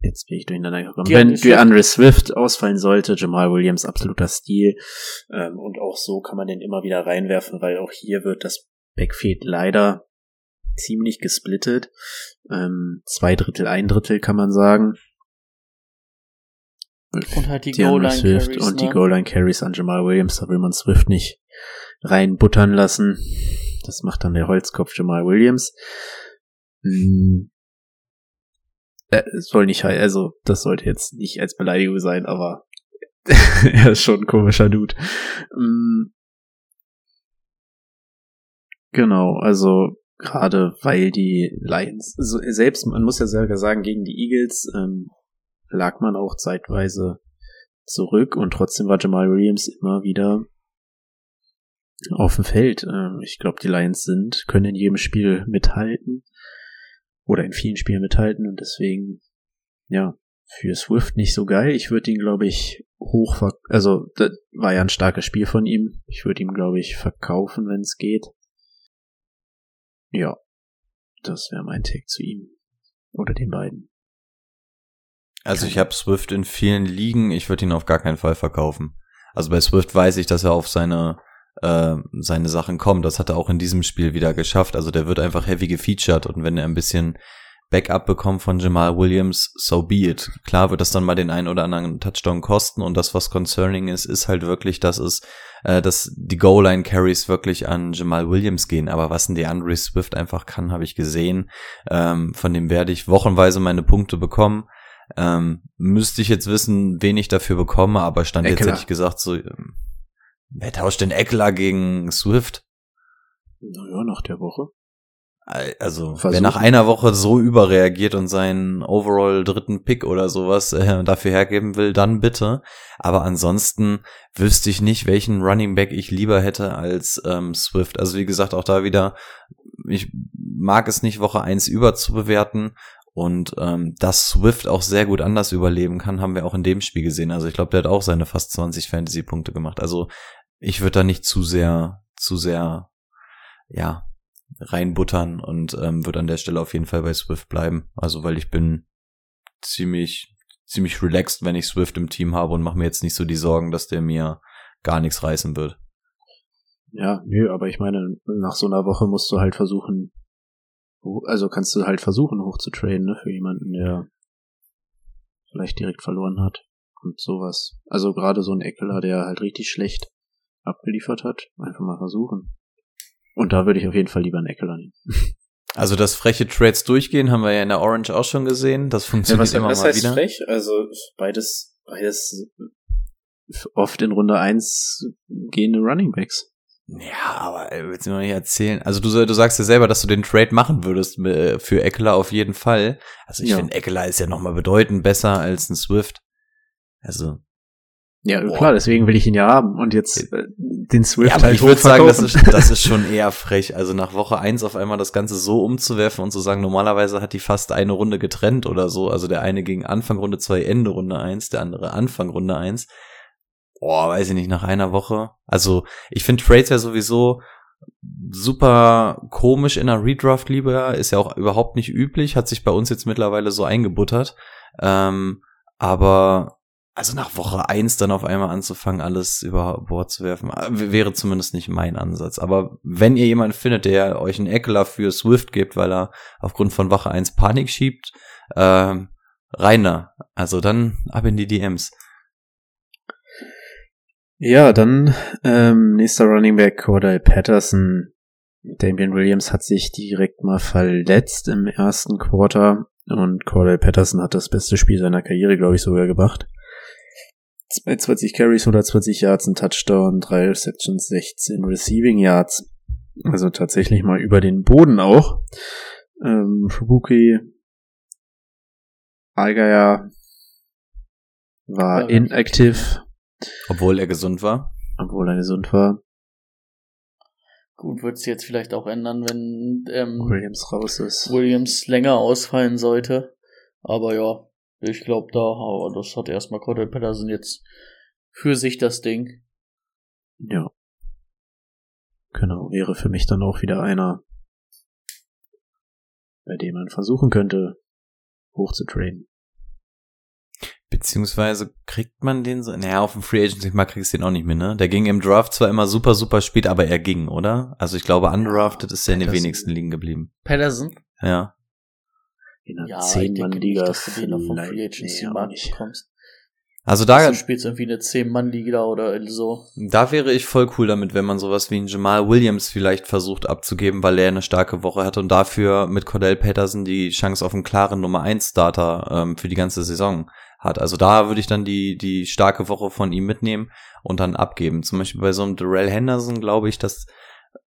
jetzt bin ich durcheinander gekommen. Wenn DeAndre Swift ausfallen sollte, Jamal Williams absoluter Stil. Ähm, und auch so kann man den immer wieder reinwerfen, weil auch hier wird das Backfield leider ziemlich gesplittet. Ähm, zwei Drittel, ein Drittel kann man sagen. Und halt die Goal-Line Swift Carries, und ne? die Goal-Line Carries an Jamal Williams, da will man Swift nicht reinbuttern lassen. Das macht dann der Holzkopf Jamal Williams. Hm. Äh, soll nicht, also das sollte jetzt nicht als Beleidigung sein, aber er ist schon ein komischer Dude. Hm. Genau, also gerade weil die Lions, also selbst, man muss ja selber sagen, gegen die Eagles ähm, lag man auch zeitweise zurück und trotzdem war Jamal Williams immer wieder auf dem Feld. Ähm, ich glaube, die Lions sind, können in jedem Spiel mithalten oder in vielen Spielen mithalten und deswegen, ja, für Swift nicht so geil. Ich würde ihn, glaube ich, hoch, also das war ja ein starkes Spiel von ihm. Ich würde ihm, glaube ich, verkaufen, wenn es geht. Ja, das wäre mein Take zu ihm oder den beiden. Also ich habe Swift in vielen Ligen, ich würde ihn auf gar keinen Fall verkaufen. Also bei Swift weiß ich, dass er auf seine äh, seine Sachen kommt. Das hat er auch in diesem Spiel wieder geschafft. Also der wird einfach heavy gefeatured und wenn er ein bisschen Backup bekommt von Jamal Williams, so be it. Klar wird das dann mal den einen oder anderen Touchdown kosten und das, was concerning ist, ist halt wirklich, dass es, äh, dass die Goal-Line-Carries wirklich an Jamal Williams gehen. Aber was ein DeAndre Swift einfach kann, habe ich gesehen. Ähm, von dem werde ich wochenweise meine Punkte bekommen. Ähm, müsste ich jetzt wissen, wen ich dafür bekomme, aber stand Eckler. jetzt hätte ich gesagt, so, ähm, wer tauscht denn Eckler gegen Swift? Naja, nach der Woche. Also, Versuchen. wer nach einer Woche so überreagiert und seinen overall dritten Pick oder sowas äh, dafür hergeben will, dann bitte. Aber ansonsten wüsste ich nicht, welchen Running Back ich lieber hätte als ähm, Swift. Also wie gesagt, auch da wieder, ich mag es nicht, Woche eins überzubewerten. Und ähm, dass Swift auch sehr gut anders überleben kann, haben wir auch in dem Spiel gesehen. Also ich glaube, der hat auch seine fast 20 Fantasy-Punkte gemacht. Also ich würde da nicht zu sehr, zu sehr, ja, reinbuttern und ähm, würde an der Stelle auf jeden Fall bei Swift bleiben. Also weil ich bin ziemlich, ziemlich relaxed, wenn ich Swift im Team habe und mache mir jetzt nicht so die Sorgen, dass der mir gar nichts reißen wird. Ja, nö, aber ich meine, nach so einer Woche musst du halt versuchen, also kannst du halt versuchen hochzutraden, ne, für jemanden, der vielleicht direkt verloren hat und sowas. Also gerade so ein Eckler, der halt richtig schlecht abgeliefert hat, einfach mal versuchen. Und da würde ich auf jeden Fall lieber einen Eckler nehmen. Also das freche Trades durchgehen haben wir ja in der Orange auch schon gesehen. Das funktioniert ja, was, immer was mal heißt wieder. frech? Also beides, beides oft in Runde eins gehende Running Backs. Ja, aber willst du mir nicht erzählen? Also du, du sagst ja selber, dass du den Trade machen würdest äh, für Eckler auf jeden Fall. Also ich ja. finde, Eckler ist ja nochmal bedeutend besser als ein Swift. Also. Ja, boah. klar, deswegen will ich ihn ja haben und jetzt äh, den Swift ja, halt Ich würde sagen, das ist, das ist schon eher frech. Also nach Woche eins auf einmal das Ganze so umzuwerfen und zu sagen, normalerweise hat die fast eine Runde getrennt oder so. Also der eine ging Anfang Runde zwei, Ende Runde eins, der andere Anfang Runde eins boah, weiß ich nicht, nach einer Woche. Also ich finde Trades ja sowieso super komisch in einer Redraft lieber, ist ja auch überhaupt nicht üblich, hat sich bei uns jetzt mittlerweile so eingebuttert. Ähm, aber also nach Woche eins dann auf einmal anzufangen, alles über Bord zu werfen, äh, wäre zumindest nicht mein Ansatz. Aber wenn ihr jemanden findet, der euch einen Eckler für Swift gibt, weil er aufgrund von Woche eins Panik schiebt, ähm, reiner. Also dann ab in die DMs. Ja, dann ähm, nächster Running Back Cordell Patterson. Damian Williams hat sich direkt mal verletzt im ersten Quarter und Cordell Patterson hat das beste Spiel seiner Karriere, glaube ich, sogar gemacht. 22 Carries, 120 Yards, ein Touchdown, 3 Receptions, 16 Receiving Yards. Also tatsächlich mal über den Boden auch. Ähm, Rookie Allgeier war Ja, inactive, Obwohl er gesund war. obwohl er gesund war. Gut, wird es jetzt vielleicht auch ändern, wenn ähm, Williams raus ist. Williams länger ausfallen sollte. Aber ja, ich glaube da, aber das hat erstmal Cordell Patterson jetzt für sich das Ding. Ja. Genau, wäre für mich dann auch wieder einer, bei dem man versuchen könnte, hochzutraden. Beziehungsweise kriegt man den so, naja, auf dem Free Agency Markt kriegst du den auch nicht mehr, ne? Der ging im Draft zwar immer super, super spät, aber er ging, oder? Also ich glaube, undrafted ist er in den Patterson. wenigsten liegen geblieben. Patterson? Ja. In einer Ja, ich denke Zehn-Mann-Liga nicht, dass du den noch vom vielleicht- Free Agency nee, Markt nicht. bekommst. Also Da da, du spielst irgendwie eine 10-Mann-Liga oder so. da wäre ich voll cool damit, wenn man sowas wie einen Jamal Williams vielleicht versucht abzugeben, weil er eine starke Woche hat und dafür mit Cordell Patterson die Chance auf einen klaren Nummer 1 Starter ähm, für die ganze Saison hat. Also da würde ich dann die, die starke Woche von ihm mitnehmen und dann abgeben. Zum Beispiel bei so einem Darrell Henderson glaube ich, dass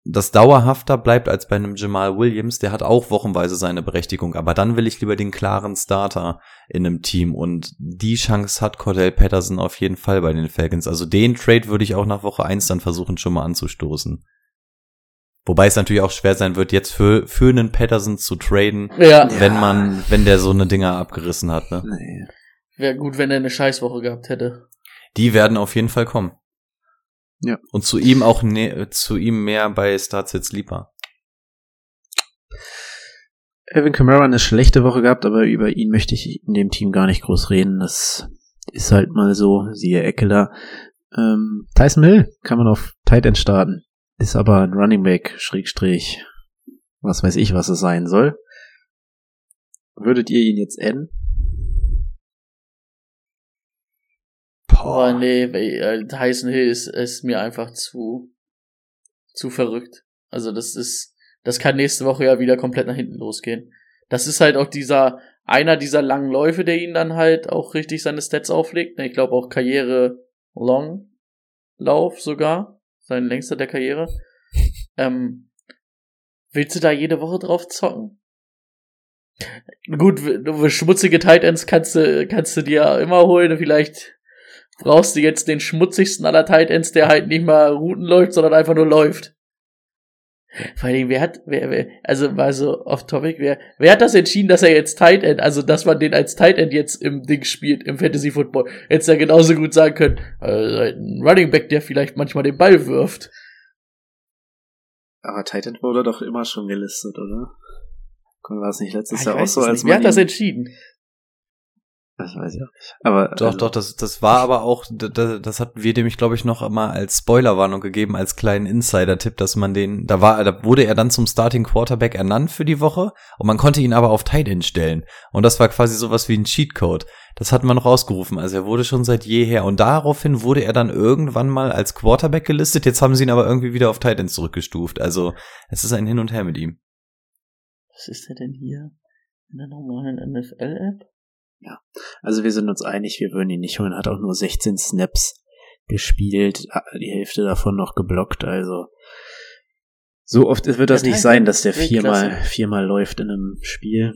das dauerhafter bleibt als bei einem Jamal Williams. Der hat auch wochenweise seine Berechtigung, aber dann will ich lieber den klaren Starter in einem Team und die Chance hat Cordell Patterson auf jeden Fall bei den Falcons. Also den Trade würde ich auch nach Woche 1 dann versuchen schon mal anzustoßen. Wobei es natürlich auch schwer sein wird, jetzt für, für einen Patterson zu traden, Ja, wenn man, wenn der so eine Dinger abgerissen hat, ne? Nee. wäre gut, wenn er eine Scheißwoche gehabt hätte. Die werden auf jeden Fall kommen. Ja. Und zu ihm auch ne, zu ihm mehr bei Startsets lieber. Evan Kamara eine schlechte Woche gehabt, aber über ihn möchte ich in dem Team gar nicht groß reden. Das ist halt mal so, siehe Eckler. Ähm, Tyson Hill kann man auf Tight End starten. Ist aber ein Running Back, Schrägstrich, was weiß ich, was es sein soll. Würdet ihr ihn jetzt adden? Oh nee, äh, Tyson Hill ist, ist mir einfach zu, zu verrückt. Also das ist, das kann nächste Woche ja wieder komplett nach hinten losgehen. Das ist halt auch dieser, einer dieser langen Läufe, der ihn dann halt auch richtig seine Stats auflegt. Ne, Ich glaube auch Karriere Long Lauf sogar. Sein längster der Karriere. Ähm, willst du da jede Woche drauf zocken? Gut, schmutzige Tight Ends kannst du, kannst du dir immer holen. Vielleicht brauchst du jetzt den schmutzigsten aller Tight Ends, der halt nicht mal Routen läuft, sondern einfach nur läuft. Vor allem, wer hat, wer, wer, also mal so off topic, wer, wer hat das entschieden, dass er jetzt Tight End, also dass man den als Tight End jetzt im Ding spielt, im Fantasy Football, hätte ja genauso gut sagen können, äh, ein Running Back, der vielleicht manchmal den Ball wirft. Aber Tight End wurde doch immer schon gelistet, oder? War es nicht letztes Ich Jahr auch so, als nicht. Wer man hat das entschieden? Das weiß ich auch nicht. Aber Doch, also, doch, das, das war aber auch, das, das hatten wir nämlich, glaube ich, noch mal als Spoilerwarnung gegeben, als kleinen Insider-Tipp, dass man den, da war, da wurde er dann zum Starting Quarterback ernannt für die Woche und man konnte ihn aber auf Tight End stellen. Und das war quasi sowas wie ein Cheatcode. Das hat man noch rausgerufen. Also er wurde schon seit jeher und daraufhin wurde er dann irgendwann mal als Quarterback gelistet. Jetzt haben sie ihn aber irgendwie wieder auf Tight End zurückgestuft. Also es ist ein Hin und Her mit ihm. Was ist der denn hier? In der normalen NFL-App? Also wir sind uns einig, wir würden ihn nicht holen. Hat auch nur 16 Snaps gespielt, die Hälfte davon noch geblockt. Also so oft wird das Ja, nicht sein, dass der viermal viermal läuft in einem Spiel.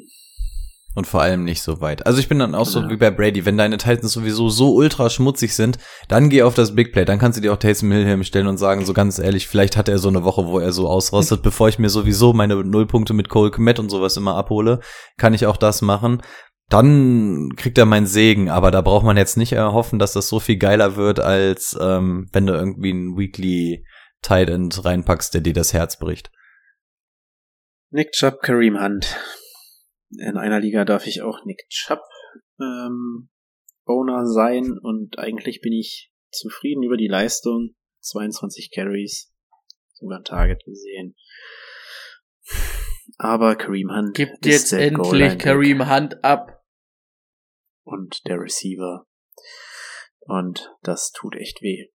Und vor allem nicht so weit. Also ich bin dann auch so Ja. wie bei Brady, wenn deine Titans sowieso so ultra schmutzig sind, dann geh auf das Big Play, dann kannst du dir auch Taysom Hill hinstellen und sagen, so ganz ehrlich, vielleicht hat er so eine Woche, wo er so ausrastet, bevor ich mir sowieso meine Nullpunkte mit Cole Kmet und sowas immer abhole, kann ich auch das machen. Dann kriegt er meinen Segen, aber da braucht man jetzt nicht erhoffen, dass das so viel geiler wird, als ähm, wenn du irgendwie einen Weekly Tight End reinpackst, der dir das Herz bricht. Nick Chubb, Kareem Hunt. In einer Liga darf ich auch Nick Chubb ähm, Owner sein und eigentlich bin ich zufrieden über die Leistung. 22 Carries, sogar ein Target gesehen. Aber Kareem Hunt Gibt jetzt endlich Kareem Hunt ab. und der Receiver. Und das tut echt weh,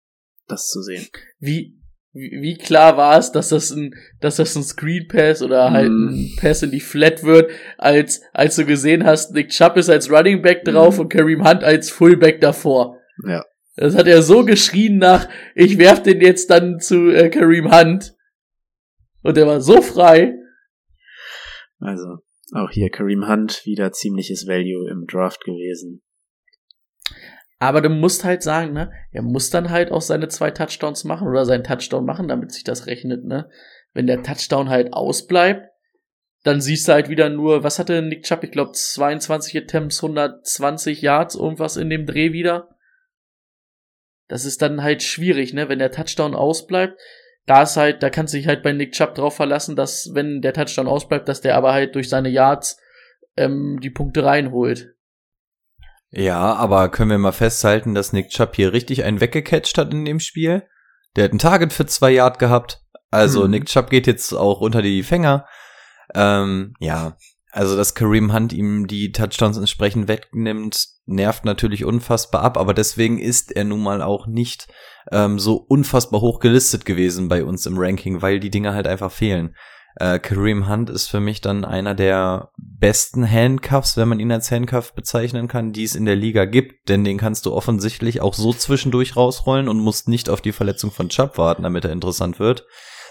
das zu sehen. Wie, wie, klar war es, dass das ein, dass das ein Screen Pass oder halt Mm. ein Pass in die Flat wird, als, als du gesehen hast, Nick Chubb ist als Running Back drauf Mm. und Kareem Hunt als Fullback davor. Ja. Das hat er so geschrien nach, ich werf den jetzt dann zu äh, Kareem Hunt. Und der war so frei. Also, auch hier Kareem Hunt, wieder ziemliches Value im Draft gewesen. Aber du musst halt sagen, ne, er muss dann halt auch seine zwei Touchdowns machen oder seinen Touchdown machen, damit sich das rechnet, ne. Wenn der Touchdown halt ausbleibt, dann siehst du halt wieder nur, was hatte Nick Chubb? Ich glaube 22 Attempts, 120 Yards, irgendwas in dem Dreh wieder. Das ist dann halt schwierig, ne? Wenn der Touchdown ausbleibt, da ist halt, da kannst du dich halt bei Nick Chubb drauf verlassen, dass wenn der Touchdown ausbleibt, dass der aber halt durch seine Yards ähm, die Punkte reinholt. Ja, aber können wir mal festhalten, dass Nick Chubb hier richtig einen weggecatcht hat in dem Spiel? Der hat ein Target für zwei Yard gehabt. Also Mhm. Nick Chubb geht jetzt auch unter die Fänger. Ähm, ja, also dass Kareem Hunt ihm die Touchdowns entsprechend wegnimmt, nervt natürlich unfassbar ab, aber deswegen ist er nun mal auch nicht ähm, so unfassbar hoch gelistet gewesen bei uns im Ranking, weil die Dinge halt einfach fehlen. Äh, Kareem Hunt ist für mich dann einer der besten Handcuffs, wenn man ihn als Handcuff bezeichnen kann, die es in der Liga gibt, denn den kannst du offensichtlich auch so zwischendurch rausrollen und musst nicht auf die Verletzung von Chubb warten, damit er interessant wird,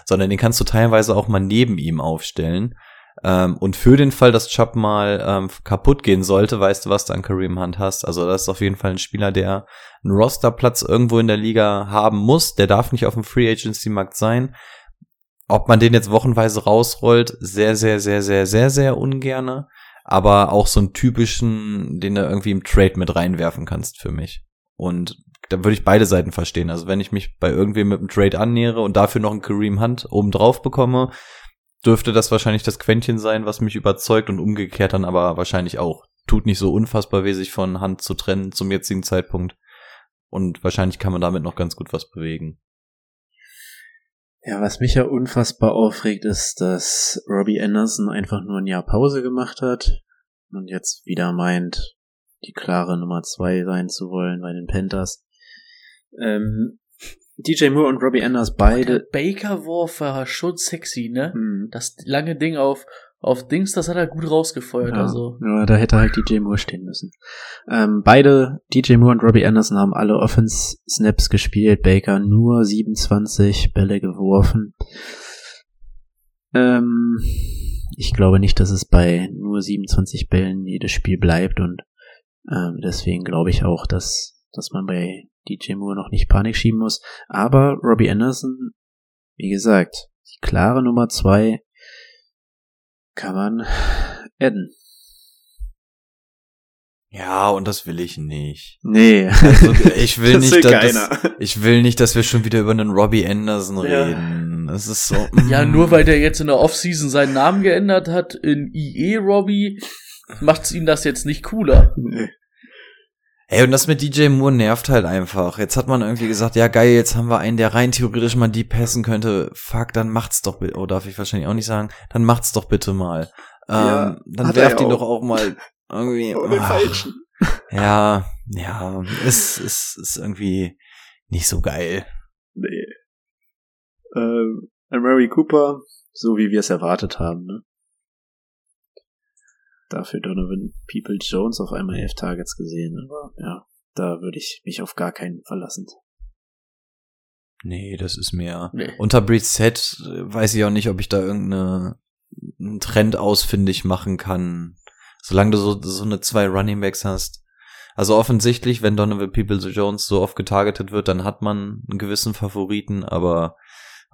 sondern den kannst du teilweise auch mal neben ihm aufstellen. Ähm, und für den Fall, dass Chubb mal ähm, kaputt gehen sollte, weißt du, was du an Kareem Hunt hast. Also das ist auf jeden Fall ein Spieler, der einen Rosterplatz irgendwo in der Liga haben muss. Der darf nicht auf dem Free Agency Markt sein. Ob man den jetzt wochenweise rausrollt, sehr, sehr, sehr, sehr, sehr, sehr ungerne. Aber auch so einen typischen, den du irgendwie im Trade mit reinwerfen kannst für mich. Und da würde ich beide Seiten verstehen. Also wenn ich mich bei irgendwem mit einem Trade annähere und dafür noch einen Kareem Hunt oben drauf bekomme, dürfte das wahrscheinlich das Quäntchen sein, was mich überzeugt und umgekehrt dann aber wahrscheinlich auch. Tut nicht so unfassbar weh, sich von Hand zu trennen zum jetzigen Zeitpunkt. Und wahrscheinlich kann man damit noch ganz gut was bewegen. Ja, was mich ja unfassbar aufregt, ist, dass Robbie Anderson einfach nur ein Jahr Pause gemacht hat und jetzt wieder meint, die klare Nummer zwei sein zu wollen bei den Panthers. Ähm, DJ Moore und Robbie Anderson Der beide. Baker Wurf war schon sexy, ne? Hm, Das lange Ding auf, auf Dings, das hat er gut rausgefeuert, ja, also. ja, da hätte halt DJ Moore stehen müssen. Ähm, beide, DJ Moore und Robbie Anderson, haben alle Offense-Snaps gespielt. Baker nur 27 Bälle geworfen. Ähm, ich glaube nicht, dass es bei nur 27 Bällen jedes Spiel bleibt und ähm, deswegen glaube ich auch, dass, dass man bei DJ Moore noch nicht Panik schieben muss. Aber Robbie Anderson, wie gesagt, die klare Nummer zwei kann man adden. Ja, und das will ich nicht. Nee. Also, ich will Das nicht, will dass. Das, ich will nicht, dass wir schon wieder über einen Robbie Anderson Ja. reden. Es ist so. Ja, mm. nur weil der jetzt in der Offseason seinen Namen geändert hat in IE Robbie, macht's ihm das jetzt nicht cooler. Nee. Ey, und das mit DJ Moore nervt halt einfach. Jetzt hat man irgendwie gesagt, ja geil, jetzt haben wir einen, der rein theoretisch mal die passen könnte. Fuck, dann macht's doch bitte. Oh, darf ich wahrscheinlich auch nicht sagen. Dann macht's doch bitte mal. Ja, ähm, dann er werft ihn auch. doch auch mal irgendwie. Oh, den ach, falschen. Ja, ja, es ist, ist irgendwie nicht so geil. Nee. Ähm, Mary Cooper, so wie wir es erwartet haben, ne? Dafür Donovan People Jones auf einmal elf Targets gesehen, aber ja, da würde ich mich auf gar keinen verlassen. Nee, das ist mir. Nee. Unter Brissett äh, weiß ich auch nicht, ob ich da irgendeine einen Trend ausfindig machen kann. Solange du so, so eine zwei Running Backs hast. Also offensichtlich, wenn Donovan Peoples Jones so oft getargetet wird, dann hat man einen gewissen Favoriten, aber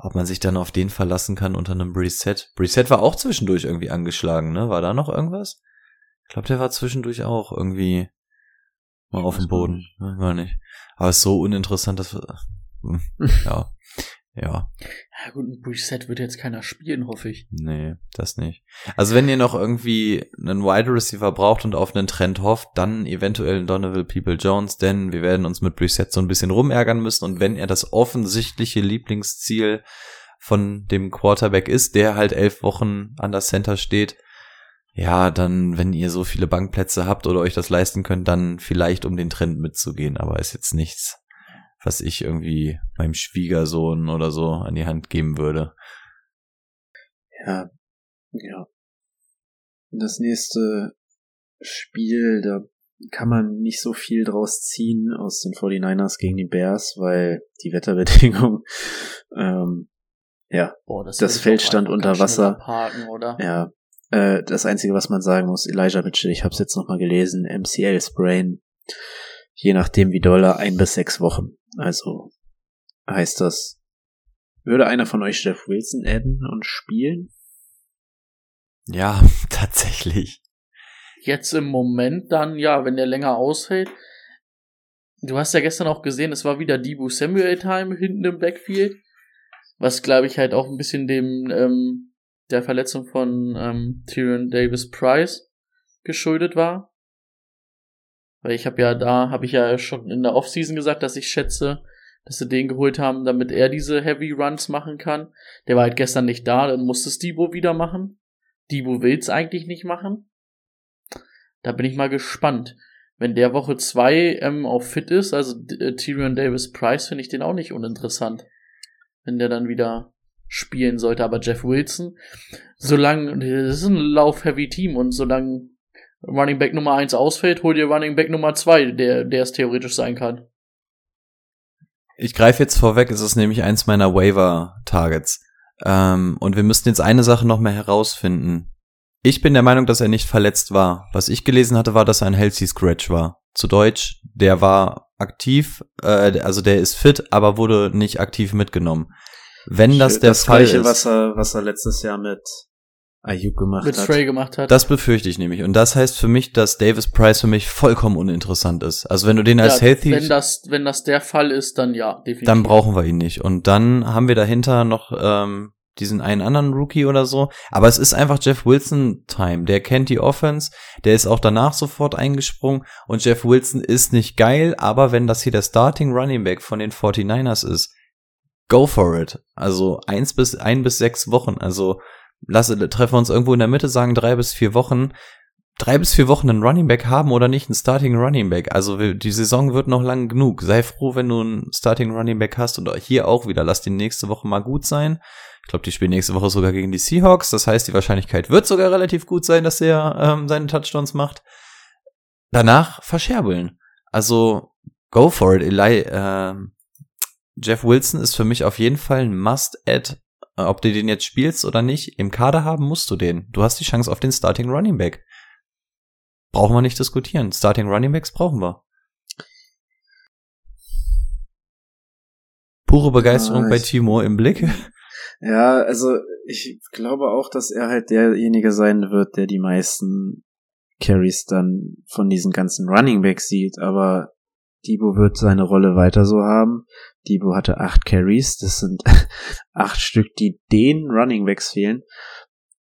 ob man sich dann auf den verlassen kann unter einem Brissett. Brissett war auch zwischendurch irgendwie angeschlagen, ne? War da noch irgendwas? Ich glaube, der war zwischendurch auch irgendwie mal auf dem Boden. Weiß gar nicht. Aber ist so uninteressant, dass wir, hm, ja, ja. Ja gut, ein Preset wird jetzt keiner spielen, hoffe ich. Nee, das nicht. Also wenn ihr noch irgendwie einen Wide Receiver braucht und auf einen Trend hofft, dann eventuell einen Donovan People Jones, denn wir werden uns mit Preset so ein bisschen rumärgern müssen und wenn er das offensichtliche Lieblingsziel von dem Quarterback ist, der halt elf Wochen an der Center steht, ja, dann, wenn ihr so viele Bankplätze habt oder euch das leisten könnt, dann vielleicht um den Trend mitzugehen, aber ist jetzt nichts, was ich irgendwie meinem Schwiegersohn oder so an die Hand geben würde. Ja, ja. Das nächste Spiel, da kann man nicht so viel draus ziehen aus den 49ers gegen die Bears, weil die Wetterbedingungen, ähm, ja, Boah, das, Das Feld stand unter Wasser. oder? ja, äh, das Einzige, was man sagen muss, Elijah Mitchell, ich habe es jetzt nochmal gelesen, MCL Sprain. Je nachdem wie doll, ein bis sechs Wochen. Also heißt das, würde einer von euch Jeff Wilson adden und spielen? Ja, tatsächlich. Jetzt im Moment dann, ja, wenn der länger aushält. Du hast ja gestern auch gesehen, es war wieder Debo Samuel Time hinten im Backfield. Was glaube ich halt auch ein bisschen dem, ähm, der Verletzung von ähm, Tyrion Davis Price geschuldet war. Weil ich habe ja da, habe ich ja schon in der Offseason gesagt, dass ich schätze, dass sie den geholt haben, damit er diese Heavy Runs machen kann. Der war halt gestern nicht da, dann musste es Debo wieder machen. Debo will's eigentlich nicht machen. Da bin ich mal gespannt. Wenn der Woche zwei ähm, auch fit ist, also äh, Tyrion Davis Price, finde ich den auch nicht uninteressant. Wenn der dann wieder spielen sollte. Aber Jeff Wilson, solange, das ist ein Lauf-Heavy-Team und solange Running Back Nummer eins ausfällt, hol dir Running Back Nummer zwei, der, der es theoretisch sein kann. Ich greife jetzt vorweg, es ist nämlich eins meiner Waiver-Targets. Ähm, und wir müssten jetzt eine Sache noch mehr herausfinden. Ich bin der Meinung, dass er nicht verletzt war. Was ich gelesen hatte, war, dass er ein Healthy Scratch war. Zu Deutsch, der war aktiv, äh, also der ist fit, aber wurde nicht aktiv mitgenommen. Wenn das der das Fall gleiche, ist, was er, was er letztes Jahr mit Ayuk gemacht Mit hat. Trey gemacht hat. das befürchte ich nämlich. Und das heißt für mich, dass Davis Price für mich vollkommen uninteressant ist. Also wenn du den als ja, Healthy Wenn das, wenn das der Fall ist, dann ja, definitiv. dann brauchen wir ihn nicht. Und dann haben wir dahinter noch ähm, diesen einen anderen Rookie oder so. Aber es ist einfach Jeff Wilson Time. Der kennt die Offense, der ist auch danach sofort eingesprungen und Jeff Wilson ist nicht geil, aber wenn das hier der Starting Running Back von den 49ers ist, go for it. Also eins bis ein bis sechs Wochen. Also lasse, treffen wir uns irgendwo in der Mitte, sagen drei bis vier Wochen. Drei bis vier Wochen einen Running Back haben oder nicht, einen Starting Running Back. Also die Saison wird noch lang genug. Sei froh, wenn du einen Starting Running Back hast und hier auch wieder. Lass die nächste Woche mal gut sein. Ich glaube, die spielen nächste Woche sogar gegen die Seahawks. Das heißt, die Wahrscheinlichkeit wird sogar relativ gut sein, dass er ähm, seine Touchdowns macht. Danach verscherbeln. Also go for it, Eli. Ähm, Jeff Wilson ist für mich auf jeden Fall ein Must-Add. Äh, Ob du den jetzt spielst oder nicht, im Kader haben musst du den. Du hast die Chance auf den Starting Running Back. Brauchen wir nicht diskutieren. Starting Running Backs brauchen wir. Pure Begeisterung Ah, bei ich- Timo im Blick. Ja, also ich glaube auch, dass er halt derjenige sein wird, der die meisten Carries dann von diesen ganzen Running Backs sieht, aber Debo wird seine Rolle weiter so haben. Debo hatte acht Carries, das sind acht Stück, die den Running Backs fehlen.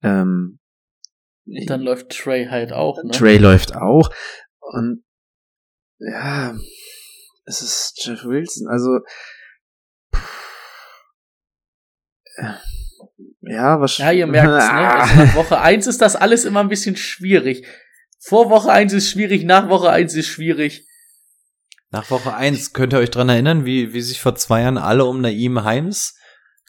Ähm, dann läuft Trey halt auch, ne? Trey läuft auch und ja, es ist Jeff Wilson, also ja, was Ja, ihr merkt's, ne? Also nach Woche eins ist das alles immer ein bisschen schwierig. Vor Woche eins ist schwierig, nach Woche eins ist schwierig. Nach Woche 1 könnt ihr euch dran erinnern, wie, wie sich vor zwei Jahren alle um Naim Heims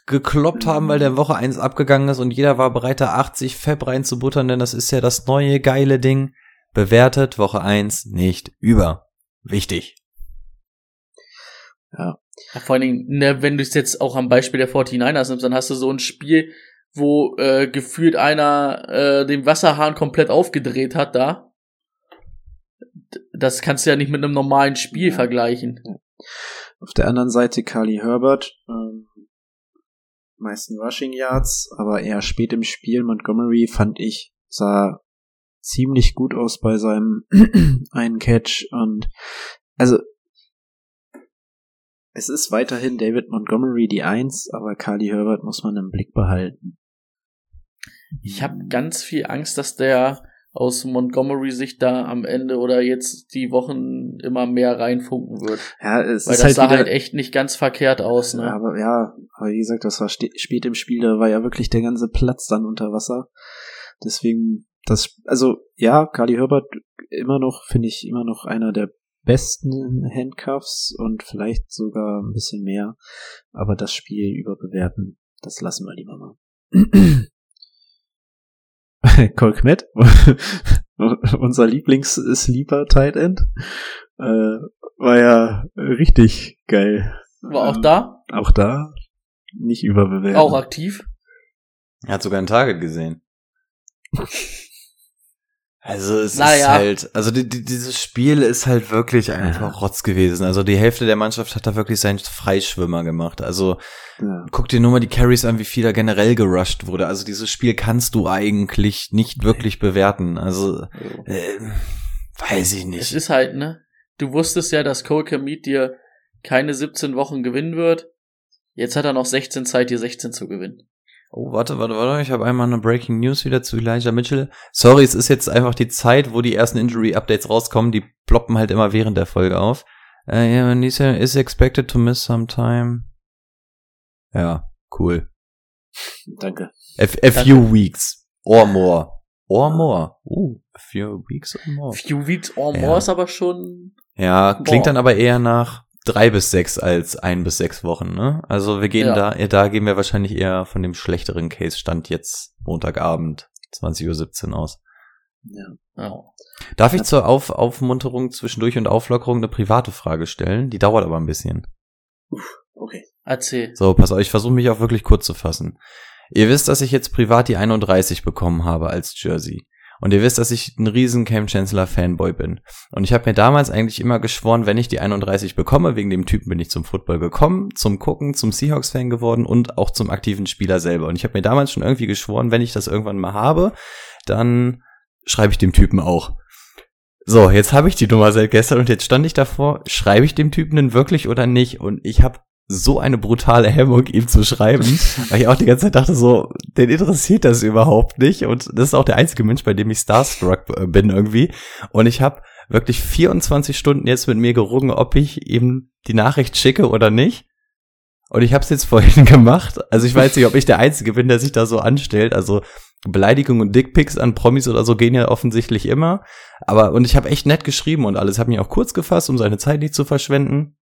gekloppt haben, weil der Woche 1 abgegangen ist und jeder war bereit, da 80 Fab reinzubuttern, denn das ist ja das neue geile Ding. Bewertet Woche 1 nicht über. Wichtig. Ja, vor allen Dingen, ne, wenn du es jetzt auch am Beispiel der 49ers nimmst, dann hast du so ein Spiel, wo äh, gefühlt einer äh, den Wasserhahn komplett aufgedreht hat da. Das kannst du ja nicht mit einem normalen Spiel Ja. vergleichen. Auf der anderen Seite Carly Herbert, ähm, meisten Rushing Yards, aber eher spät im Spiel. Montgomery fand ich, sah ziemlich gut aus bei seinem einen Catch und also es ist weiterhin David Montgomery die Eins, aber Carly Herbert muss man im Blick behalten. Ich habe ganz viel Angst, dass der aus Montgomery sich da am Ende oder jetzt die Wochen immer mehr reinfunken wird. Ja, es Weil ist das halt sah halt echt nicht ganz verkehrt aus, Ja, ne? aber ja, aber wie gesagt, das war spät im Spiel, da war ja wirklich der ganze Platz dann unter Wasser. Deswegen, das, also ja, Carly Herbert immer noch, finde ich, immer noch einer der besten Handcuffs und vielleicht sogar ein bisschen mehr. Aber das Spiel überbewerten, das lassen wir lieber mal. Cole Kmet, unser Lieblings-Sleeper Tight End, äh, war ja richtig geil. War auch Ähm, da, auch da nicht überbewerten. auch aktiv. Er hat sogar ein Target gesehen. Also es Naja. ist halt, also die, die, dieses Spiel ist halt wirklich einfach Rotz gewesen. Also die Hälfte der Mannschaft hat da wirklich seinen Freischwimmer gemacht. Also Ja. guck dir nur mal die Carries an, wie viel da generell gerusht wurde. Also dieses Spiel kannst du eigentlich nicht wirklich bewerten. Also äh, weiß ich Es nicht. ist halt, ne? Du wusstest ja, dass Cole Kamit dir keine 17 Wochen gewinnen wird. Jetzt hat er noch 16 Zeit, dir 16 zu gewinnen. Oh, warte, warte, warte. Ich habe einmal eine Breaking News wieder zu Elijah Mitchell. Sorry, es ist jetzt einfach die Zeit, wo die ersten Injury-Updates rauskommen. Die ploppen halt immer während der Folge auf. Uh, yeah, Nisa is expected to miss some time. Ja, cool. Danke. A, a few weeks or more. Or more. Uh, a few weeks or more. Few weeks or Ja. more ist aber schon. Ja, klingt Boah. dann aber eher nach drei bis sechs als ein bis sechs Wochen, ne? Also wir gehen Ja. da, da gehen wir wahrscheinlich eher von dem schlechteren Case-Stand jetzt Montagabend, 20.17 Uhr aus. Ja. Darf ich zur Auf Aufmunterung zwischendurch und Auflockerung eine private Frage stellen? Die dauert aber ein bisschen. Okay. Erzähl. So, pass auf, ich versuche mich auch wirklich kurz zu fassen. Ihr wisst, dass ich jetzt privat die 31 bekommen habe als Jersey. Und ihr wisst, dass ich ein riesen Cam Chancellor Fanboy bin. Und ich habe mir damals eigentlich immer geschworen, wenn ich die 31 bekomme, wegen dem Typen bin ich zum Football gekommen, zum Gucken, zum Seahawks-Fan geworden und auch zum aktiven Spieler selber. Und ich habe mir damals schon irgendwie geschworen, wenn ich das irgendwann mal habe, dann schreibe ich dem Typen auch. So, jetzt habe ich die Nummer seit gestern und jetzt stand ich davor, schreibe ich dem Typen denn wirklich oder nicht? Und ich habe so eine brutale Hemmung, ihm zu schreiben, weil ich auch die ganze Zeit dachte so, den interessiert das überhaupt nicht. Und das ist auch der einzige Mensch, bei dem ich starstruck äh, bin irgendwie. Und ich habe wirklich 24 Stunden jetzt mit mir gerungen, ob ich ihm die Nachricht schicke oder nicht. Und ich habe es jetzt vorhin gemacht, also ich weiß nicht, ob ich der Einzige bin, der sich da so anstellt, also Beleidigungen und Dickpics an Promis oder so gehen ja offensichtlich immer, aber und ich habe echt nett geschrieben und alles, habe mich auch kurz gefasst, um seine Zeit nicht zu verschwenden.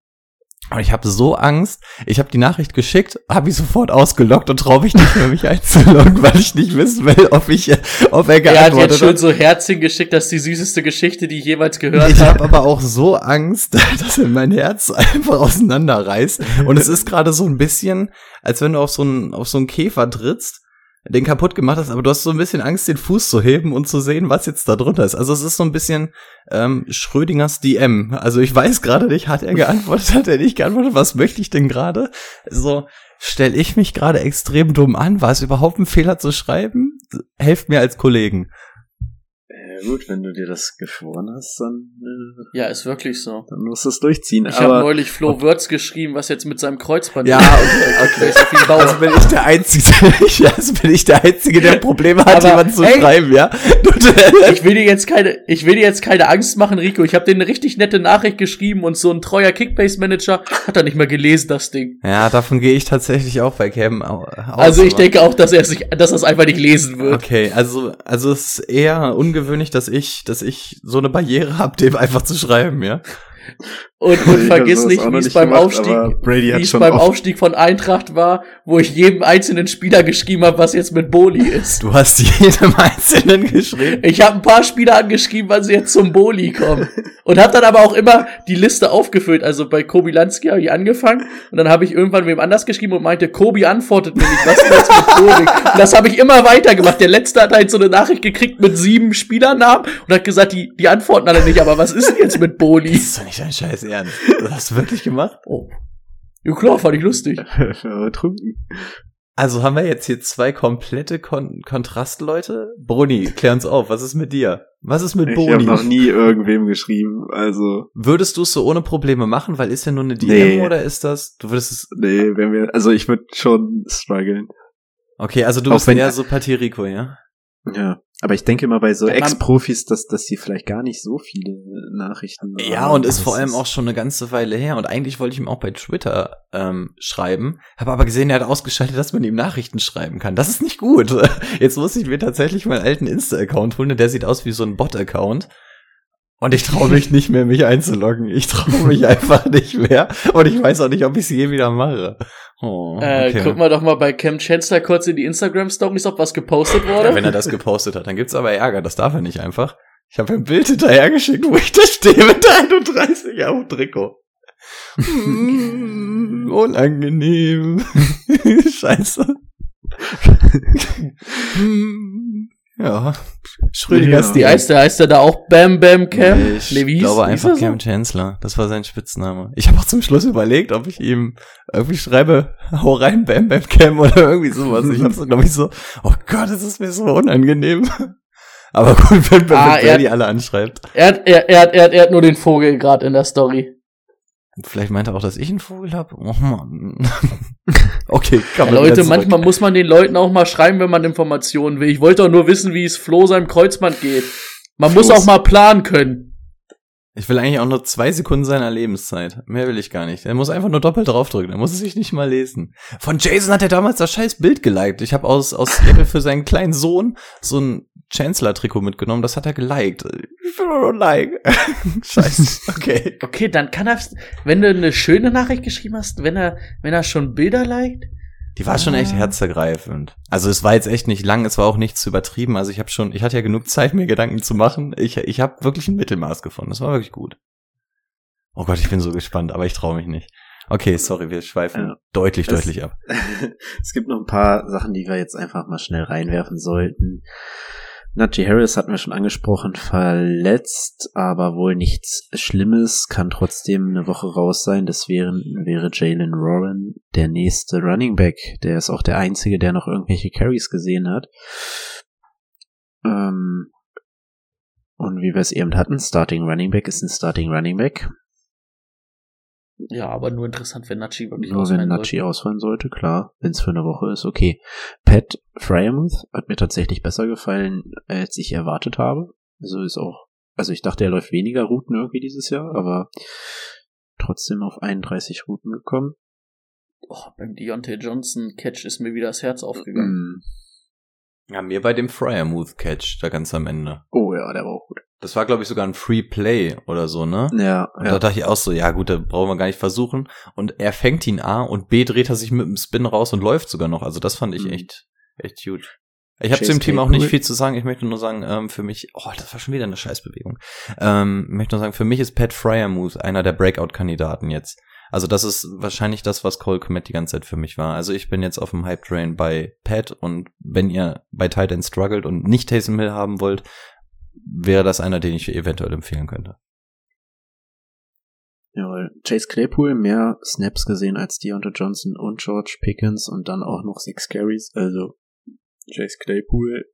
Aber ich habe so Angst. Ich habe die Nachricht geschickt, habe ich sofort ausgelockt und traue mich nicht mehr, mich einzuloggen, weil ich nicht wissen will, ob ich, ob er Er hat geantwortet jetzt schon so Herzchen geschickt, das ist die süßeste Geschichte, die ich jemals gehört Ich habe. habe aber auch so Angst, dass er mein Herz einfach auseinanderreißt. Und es ist gerade so ein bisschen, als wenn du auf so einen, auf so einen Käfer trittst, den kaputt gemacht hast, aber du hast so ein bisschen Angst, den Fuß zu heben und zu sehen, was jetzt da drunter ist. Also es ist so ein bisschen ähm, Schrödingers DM. Also ich weiß gerade nicht, hat er geantwortet, hat er nicht geantwortet, was möchte ich denn gerade? So, stell ich mich gerade extrem dumm an? War es überhaupt ein Fehler zu schreiben? Helft mir als Kollegen. Ja, gut, wenn du dir das geschworen hast, dann, äh, Ja, ist wirklich so. dann musst du es durchziehen. Ich habe neulich Flo Würz geschrieben, was jetzt mit seinem Kreuzband Ja, okay, ihn sauer. Also bin ich der Einzige, also bin ich der Einzige, der Probleme hat, Aber, jemanden zu ey, schreiben, ja? Ich will dir jetzt keine, ich will dir jetzt keine Angst machen, Rico. Ich habe dir eine richtig nette Nachricht geschrieben und so ein treuer Kickbase-Manager hat er nicht mehr gelesen, das Ding. ja, davon gehe ich tatsächlich auch bei Cam au- aus. Also ich denke auch, dass er sich, dass er es einfach nicht lesen wird. Okay, also, also es ist eher ungewöhnlich, dass ich, dass ich so eine Barriere habe, dem einfach zu schreiben, ja? Und, und vergiss nicht, wie es beim gemacht, Aufstieg, aber Brady hat wie es schon beim Aufstieg von Eintracht war, wo ich jedem einzelnen Spieler geschrieben habe, was jetzt mit Boli ist. Du hast jedem Einzelnen geschrieben. Ich habe ein paar Spieler angeschrieben, wann sie jetzt zum Boli kommen. Und habe dann aber auch immer die Liste aufgefüllt. Also bei Kobi Lansky habe ich angefangen und dann habe ich irgendwann wem anders geschrieben und meinte, Kobi antwortet mir nicht, was ist jetzt mit Boli? Und das habe ich immer weitergemacht. Der letzte hat halt so eine Nachricht gekriegt mit sieben Spielernamen und hat gesagt, die, die antworten alle nicht, aber was ist denn jetzt mit Boli? Das ist doch nicht dein Scheiß Ernst. Du hast wirklich gemacht? Oh. Ja klar, fand ich lustig. Betrunken. Also haben wir jetzt hier zwei komplette Kon Kontrastleute? Bruni, klär uns auf, was ist mit dir? Was ist mit Ich habe Boni? noch nie irgendwem geschrieben, also Würdest du es so ohne Probleme machen, weil ist ja nur eine DM Nee. oder ist das? Du würdest es. nee, wenn wir, also ich würde schon strugglen. Okay, also du Auch bist wenn- eher so Patirico, ja? Ja, aber ich denke mal bei so Ex-Profis, dass, dass die vielleicht gar nicht so viele Nachrichten Ja, haben. und ist Das vor allem auch schon eine ganze Weile her. Und eigentlich wollte ich ihm auch bei Twitter ähm, schreiben, habe aber gesehen, er hat ausgeschaltet, dass man ihm Nachrichten schreiben kann. Das ist nicht gut. Jetzt muss ich mir tatsächlich meinen alten Insta-Account holen, der sieht aus wie so ein Bot-Account. Und ich traue mich nicht mehr, mich einzuloggen. Ich traue mich einfach nicht mehr. Und ich weiß auch nicht, ob ich es je wieder mache. Oh, Äh, okay. guck mal doch mal bei Cam Chancellor kurz in die Instagram-Stories, ob was gepostet wurde. Ja, wenn er das gepostet hat, dann gibt's aber Ärger. Das darf er nicht einfach. Ich habe ein Bild hinterhergeschickt, wo ich da stehe mit der 31 auf Trikot. Mm, unangenehm. Scheiße. Ja. Schrödingers Ja. Wie heißt der? Heißt der da auch Bam Bam Cam? Nee, ich Nee, glaube einfach so? Cam Chancellor. Das war sein Spitzname. Ich habe auch zum Schluss überlegt, ob ich ihm irgendwie schreibe, hau rein, Bam Bam Cam oder irgendwie sowas. Ich habe so, glaube ich, so, oh Gott, das ist mir so unangenehm. Aber gut, wenn, wenn Ah, er- Brady alle anschreibt. Er hat, er, er, hat, er, hat, er hat nur den Vogel gerade in der Story. Vielleicht meint er auch, dass ich einen Vogel habe. Oh Mann. okay, kann Ja, man wieder Leute, manchmal muss man den Leuten auch mal schreiben, wenn man Informationen will. Ich wollte doch nur wissen, wie es Flo seinem Kreuzband geht. Man muss Flo's- auch mal planen können. Ich will eigentlich auch nur zwei Sekunden seiner Lebenszeit. Mehr will ich gar nicht. Er muss einfach nur doppelt draufdrücken. Er muss es sich nicht mal lesen. Von Jason hat er damals das scheiß Bild geliked. Ich habe aus, aus für seinen kleinen Sohn so ein Chancellor-Trikot mitgenommen. Das hat er geliked. Ich will nur like. Scheiße. Okay. Okay, dann kann er, wenn du eine schöne Nachricht geschrieben hast, wenn er, wenn er schon Bilder liked, Die war schon echt Ah. herzergreifend. Also es war jetzt echt nicht lang, es war auch nicht zu übertrieben. Also ich habe schon, ich hatte ja genug Zeit, mir Gedanken zu machen. Ich, ich habe wirklich ein Mittelmaß gefunden. Das war wirklich gut. Oh Gott, ich bin so gespannt, aber ich traue mich nicht. Okay, sorry, wir schweifen Ja. deutlich, Es- deutlich ab. es gibt noch ein paar Sachen, die wir jetzt einfach mal schnell reinwerfen sollten. Najee Harris hatten wir schon angesprochen, verletzt, aber wohl nichts Schlimmes, kann trotzdem eine Woche raus sein. Das wäre, wäre Jalen Warren der nächste Running Back. Der ist auch der einzige, der noch irgendwelche Carries gesehen hat. Ähm, und wie wir es eben hatten, Starting Running Back ist ein Starting Running Back. Ja, aber nur interessant, wenn Nachi wirklich Nur wenn ausfallen Nachi sollte. ausfallen sollte, klar. Wenn es für eine Woche ist, okay. Pat Fryermuth hat mir tatsächlich besser gefallen, als ich erwartet habe. Also ist auch, also ich dachte, er läuft weniger Routen irgendwie dieses Jahr, aber trotzdem auf 31 Routen gekommen. Oh, beim Deontay Johnson Catch ist mir wieder das Herz aufgegangen. Mm. Ja, mir bei dem Fryermuth Catch, da ganz am Ende. Oh ja, der war auch gut. Das war, glaube ich, sogar ein Free Play oder so, ne? Ja, Und da ja. dachte ich auch so, ja gut, da brauchen wir gar nicht versuchen. Und er fängt ihn A und B dreht er sich mit dem Spin raus und läuft sogar noch. Also das fand ich Mhm. echt, echt gut. Ich habe zu dem Team auch nicht viel zu sagen. Ich möchte nur sagen, ähm, für mich, oh, das war schon wieder eine Scheißbewegung. Ähm, ich möchte nur sagen, für mich ist Pat Fryermuth einer der Breakout-Kandidaten jetzt. Also das ist wahrscheinlich das, was Cole Komet die ganze Zeit für mich war. Also ich bin jetzt auf dem Hype-Train bei Pat und wenn ihr bei Titan struggelt und nicht Taysom Hill haben wollt, wäre das einer, den ich eventuell empfehlen könnte. Jawohl. Chase Claypool mehr Snaps gesehen als Deontay Johnson und George Pickens und dann auch noch sechs Carries. Also Chase Claypool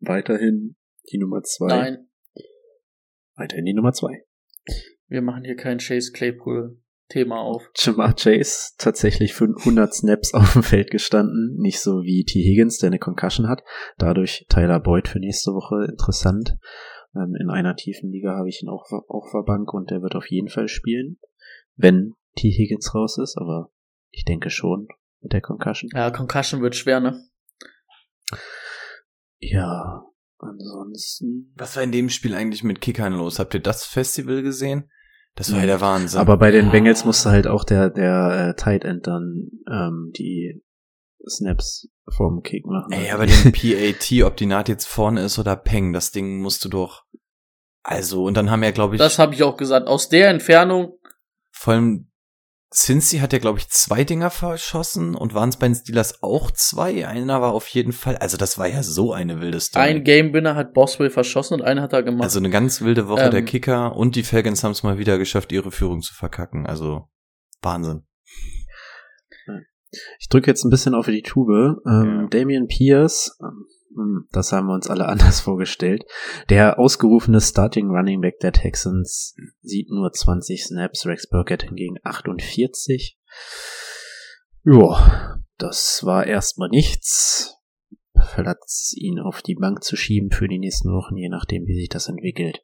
weiterhin die Nummer zwei. Nein, Weiterhin die Nummer zwei. wir machen hier kein Chase Claypool Thema auf. Jamar Chase tatsächlich 500 Snaps auf dem Feld gestanden. Nicht so wie T. Higgins, der eine Concussion hat. Dadurch Tyler Boyd für nächste Woche interessant. Ähm, in einer tiefen Liga habe ich ihn auch auf der Bank und der wird auf jeden Fall spielen, wenn T. Higgins raus ist. Aber ich denke schon mit der Concussion. Ja, Concussion wird schwer, ne? Ja, ansonsten. Was war in dem Spiel eigentlich mit Kickern los? Habt ihr das Festival gesehen? Das war ja der Wahnsinn. Aber bei den Ja. Bengals musste halt auch der, der äh, Tight End dann ähm, die Snaps vom Kick machen. Ey, aber den PAT, ob die Naht jetzt vorne ist oder Peng, das Ding musst du doch. Also, und dann haben ja, glaube ich, Das habe ich auch gesagt. Aus der Entfernung, vor allem Cincy hat ja, glaube ich, zwei Dinger verschossen und waren es bei den Steelers auch zwei. Einer war auf jeden Fall, also das war ja so eine wilde Story. ein Game-Winner hat Boswell verschossen und einen hat er gemacht. also eine ganz wilde Woche Ähm. der Kicker und die Falcons haben es mal wieder geschafft, ihre Führung zu verkacken. Also Wahnsinn. Ich drücke jetzt ein bisschen auf die Tube. Ähm, Ja. Damian Pierce, ähm, das haben wir uns alle anders vorgestellt. Der ausgerufene Starting Running Back der Texans sieht nur 20 Snaps, Rex Burkett hingegen 48. Ja, das war erstmal nichts. Platz ihn auf die Bank zu schieben für die nächsten Wochen, je nachdem, wie sich das entwickelt.